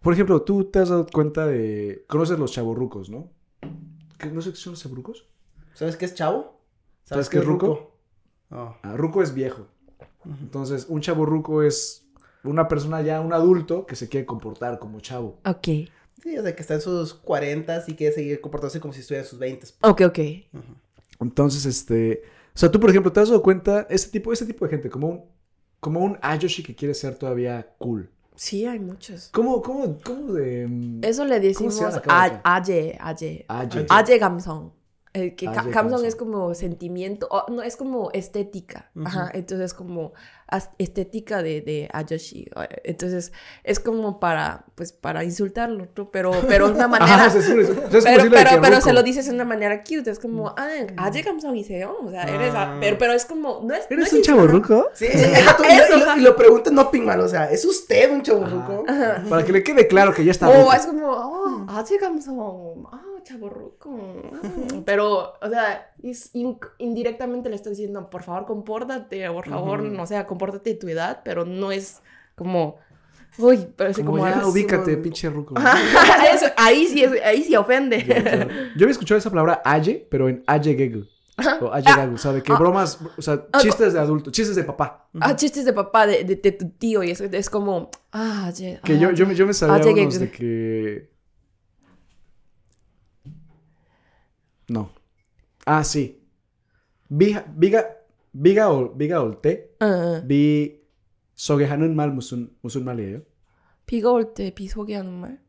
Por ejemplo, tú te has dado cuenta de. Conoces los chavorrucos, ¿no? ¿Qué- ¿No sé qué son los chavorrucos? ¿Sabes qué es chavo? ¿Sabes qué es ruco? Oh. Ah, ruco es viejo. Entonces, un chavorruco es una persona ya, un adulto que se quiere comportar como chavo. Ok. Sí, o sea, que está en sus 40 y quiere seguir comportándose como si estuviera en sus 20. Ok, ok. Entonces, este. O sea, tú, por ejemplo, te has dado cuenta, este tipo, este tipo de gente, como un. Como un Ayoshi que quiere ser todavía cool. Sí, hay muchos. ¿Cómo, cómo, cómo de. mm, Eso le decimos aye, aye. Aye. Aye gamsong. Eh, que gamsong. es como sentimiento, o, no, es como estética. Ajá, entonces como estética de, de Ayoshi. Eh, Entonces es como para, pues, para insultarlo, ¿no? pero, pero de una manera... Ajá, es, es- es Pero, pero, pero se lo dices de una manera cute, es como, ah, aye gamsong y se o sea, eres, a- Ah. pero, pero es como, no es, no ¿Eres es un insultar. chavorruco? Sí, y, Eso, y lo, y lo preguntan no Pingman, o sea, ¿es usted un chaburruco? Para que le quede claro que ya está. O es como, oh, aye ah, chaborruco. Pero, o sea, es in- indirectamente le estás diciendo, por favor, compórtate, por favor, Ujú. no sea, compórtate de tu edad, pero no es como, uy, parece Como, como, ya, ah, ubícate, pinche ruco. Eso, ahí sí, ahí sí ofende. Ya, claro. Yo había escuchado esa palabra aye, pero en aye gegu. O aye gagu, o sea, de que ah. bromas, o sea, Ah, chistes de adulto, chistes de papá. Ah, chistes de papá, de, de, de tu tío, y es, es como, ah, ye- Que ah, yo, yo, me- yo me sabía Aye unos de que... No. Ah, sí. Viga, viga, viga, ol, viga olte, 아, 비 소개하는 말 무슨, 무슨 말이에요? 비가 올 때 비 소개하는 말?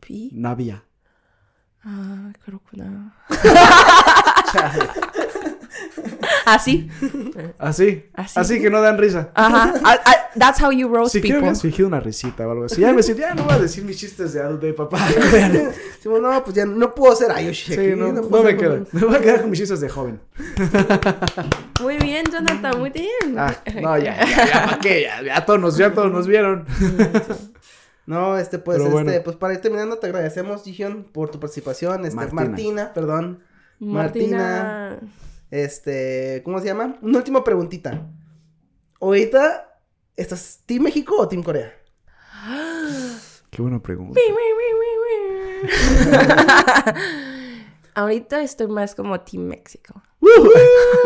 비? 나비야. 아, 그렇구나. Así. Así. Así. Así que no dan risa. Ajá. Ah, ah, that's how you roast Si que people. hubieras fingido una risita o algo así. Ya me decía, ya no voy a decir mis chistes de adulto de papá. Decimos, no, pues ya no puedo ser Ayoshi. Sí, aquí, no, no puedo me queda. Me voy a quedar con mis chistes de joven. Muy bien, Jonathan, muy bien. Ah, no, ya, ya, ya, ¿para qué? Ya, ya todos nos, ya todos nos vieron. No, este, pues, Pero este, bueno. pues para ir terminando, te agradecemos, Gigion, por tu participación. Este, Martina. Martina, perdón. Martina. Este, ¿cómo se llama? Una última preguntita. Ahorita, ¿estás Team México o Team Corea? Qué buena pregunta. Ahorita estoy más como Team México.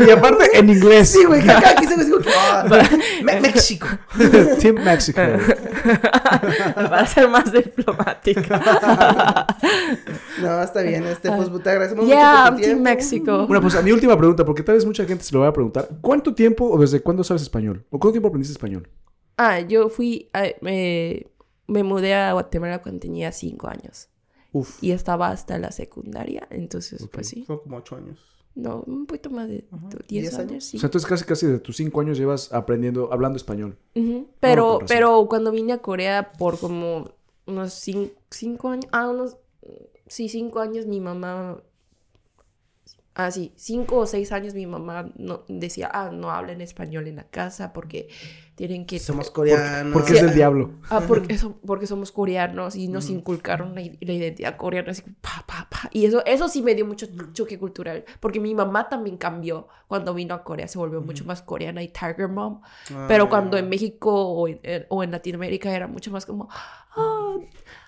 Y aparte en inglés. Sí, güey, acá aquí se me dijo que Me- México. Team Mexico. Para ser más diplomático. No, está bien, este, pues te agradecemos mucho yeah, tu Team. México. Bueno, pues a mi última pregunta, porque tal vez mucha gente se lo va a preguntar. ¿Cuánto tiempo o desde cuándo sabes español? ¿O cuánto tiempo aprendiste español? Ah, yo fui, a- me, me mudé a Guatemala cuando tenía cinco años. Uf. Y estaba hasta la secundaria, entonces, pues sí. Son como ocho años. No, un poquito más de Ajá, 10 ¿diez años, años? sí. O sea, entonces casi casi de tus cinco años llevas aprendiendo, hablando español. Pero, pero cuando vine a Corea por como unos cin- cinco años, ah, unos, sí, cinco años, mi mamá Ah, sí, cinco o seis años mi mamá no, decía, ah, no hablen español en la casa porque tienen que... Somos coreanos. Porque es del diablo. Ah, porque, eso, porque somos coreanos y nos inculcaron la, la identidad coreana, así, pa, pa, pa. Y eso, eso sí me dio mucho choque cultural, porque mi mamá también cambió cuando vino a Corea, se volvió mucho más coreana y Tiger Mom, Ah, pero cuando en México o en, eh, o en Latinoamérica era mucho más como, ah,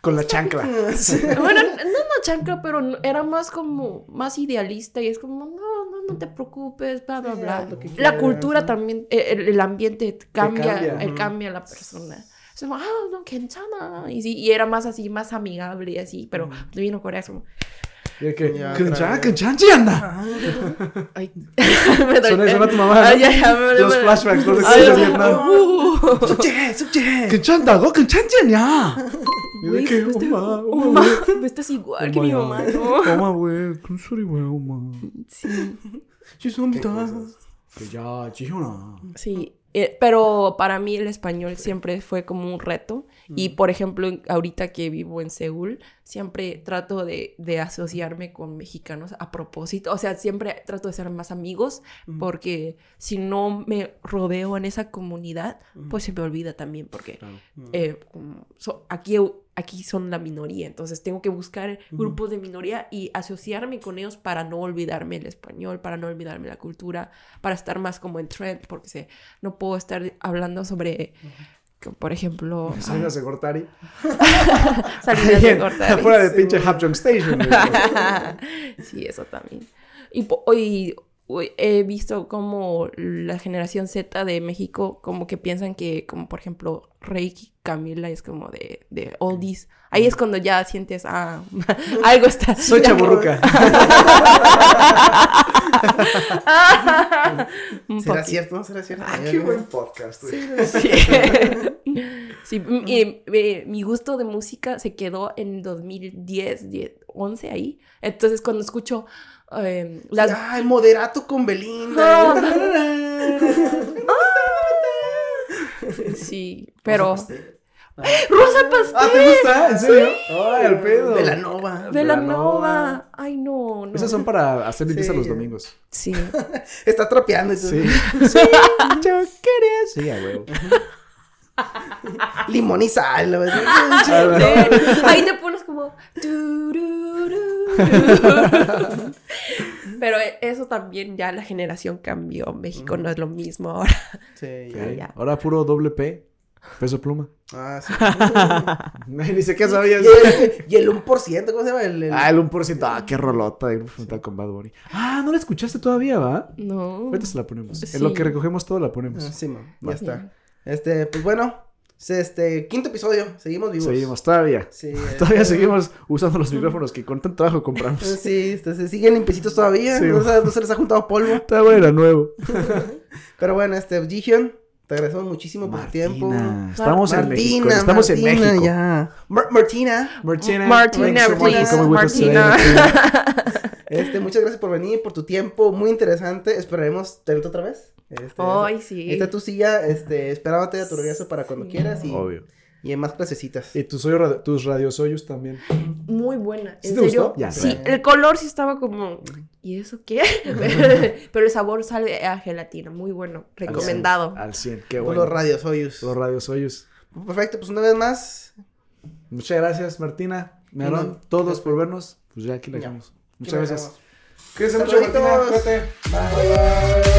Con la chancla. bueno, no no chancla, pero no- era más como, más idealista y es como, no, no, no te preocupes, bla, bla, Sí, bla. haz lo que La quieras, cultura ¿no? también, eh, el, el ambiente cambia, cambia, eh, ujú. cambia a la persona. Es como, ah, no, 괜찮아. Y, sí, y era más así, más amigable y así, pero cuando vino a Corea es como, 이렇게 근장 근장지 않나. 전에 전화 또 마마. Los flashbacks no 숙제 숙제. 괜찮다고 괜찮지 않냐? 이렇게 엄마 엄마 me estás igual que mi mamá. 엄마 왜 그런 소리 뭐야 엄마. 죄송합니다. 그 야 지현아. Pero para mí el español siempre fue como un reto. Y por ejemplo, ahorita que vivo en Seúl, siempre trato de, de asociarme con mexicanos a propósito. O sea, siempre trato de ser más amigos porque si no me rodeo en esa comunidad, pues se me olvida también porque eh, so- aquí, aquí son la minoría. Entonces tengo que buscar grupos de minoría y asociarme con ellos para no olvidarme el español, para no olvidarme la cultura, para estar más como en trend, porque sé, no puedo estar hablando sobre, que, por ejemplo, Salidas de Gortari. salidas de cortar. Afuera de pinche Hapjong Station. sí, eso también. Y hoy he visto como la generación Z de México como que piensan que, como por ejemplo, Reiki Camila es como de, de oldies. Ahí es cuando ya sientes, ah, algo está... Soy chaburruca. ¿Será cierto? ¿No será cierto? Ah, qué buen podcast. Sí. Sí, m- y, eh, mi gusto de música se quedó en 2010, 10, 11 ahí. Entonces cuando escucho eh, las... Ay, moderato con Belinda. Sí, pero... Rosa ¡Rosa Pastel! Ah, ¿te gusta? ¿En serio? ¡Ay, el pedo! Velanova. Velanova. Ay, no, no. Esas son para hacer limpieza Sí. los domingos. Sí. Está trapeando todo. Sí. sí, yo quería. Sí, a huevo. Limón y sal. ¿no? Sí. Ahí te pones como... Pero e- eso también ya la generación cambió. México no es lo mismo ahora. Sí, Ya, ya. ya. Ahora puro doble P. Peso pluma. Ah, sí. Ni sé qué sabías. y el 1%, ¿cómo se llama? El, el- Ah, el 1%. Ah, qué rolota. de Frontal con Bad Bunny. Ah, no la escuchaste todavía, ¿va? No. Ahorita se la ponemos. Sí. En lo que recogemos todo la Ah, ponemos. sí, man, ya está. Este, pues bueno, este, quinto episodio, seguimos vivos. Seguimos, todavía. Sí, Todavía este, seguimos usando los micrófonos que con tanto trabajo compramos. Sí, este, se siguen limpiecitos todavía, Sí, no, se, no se les ha juntado polvo. Está bueno, era nuevo. Pero bueno, este, Jihyun, te agradecemos muchísimo por tu tiempo. Martina, Estamos en México. Martina, Estamos en Martina, México. ya. Mar- Martina, Martina. Martina, today, Martina. este, muchas gracias por venir, por tu tiempo, muy interesante. Esperaremos tenerte otra vez. Este, Ay, sí. Esta es tu silla, este, esperándote a tu regreso para cuando Sí. quieras y, Obvio. y en más clasecitas. Y tus, hoyo- tus radiosoyos también. Muy buena. ¿Sí ¿En te serio? gustó? Ya. Sí, el color sí estaba como. ¿Y eso qué? Pero el sabor sale a gelatina. Muy bueno. Recomendado. Al 100. Qué bueno. los radios hoyos. Los radiosoyos. Perfecto, pues una vez más. Muchas gracias, Martina. Mearón, No, todos por vernos. Pues ya aquí la dejamos. Muchas gracias. Cuídense mucho. Martina. Cuídate. Bye.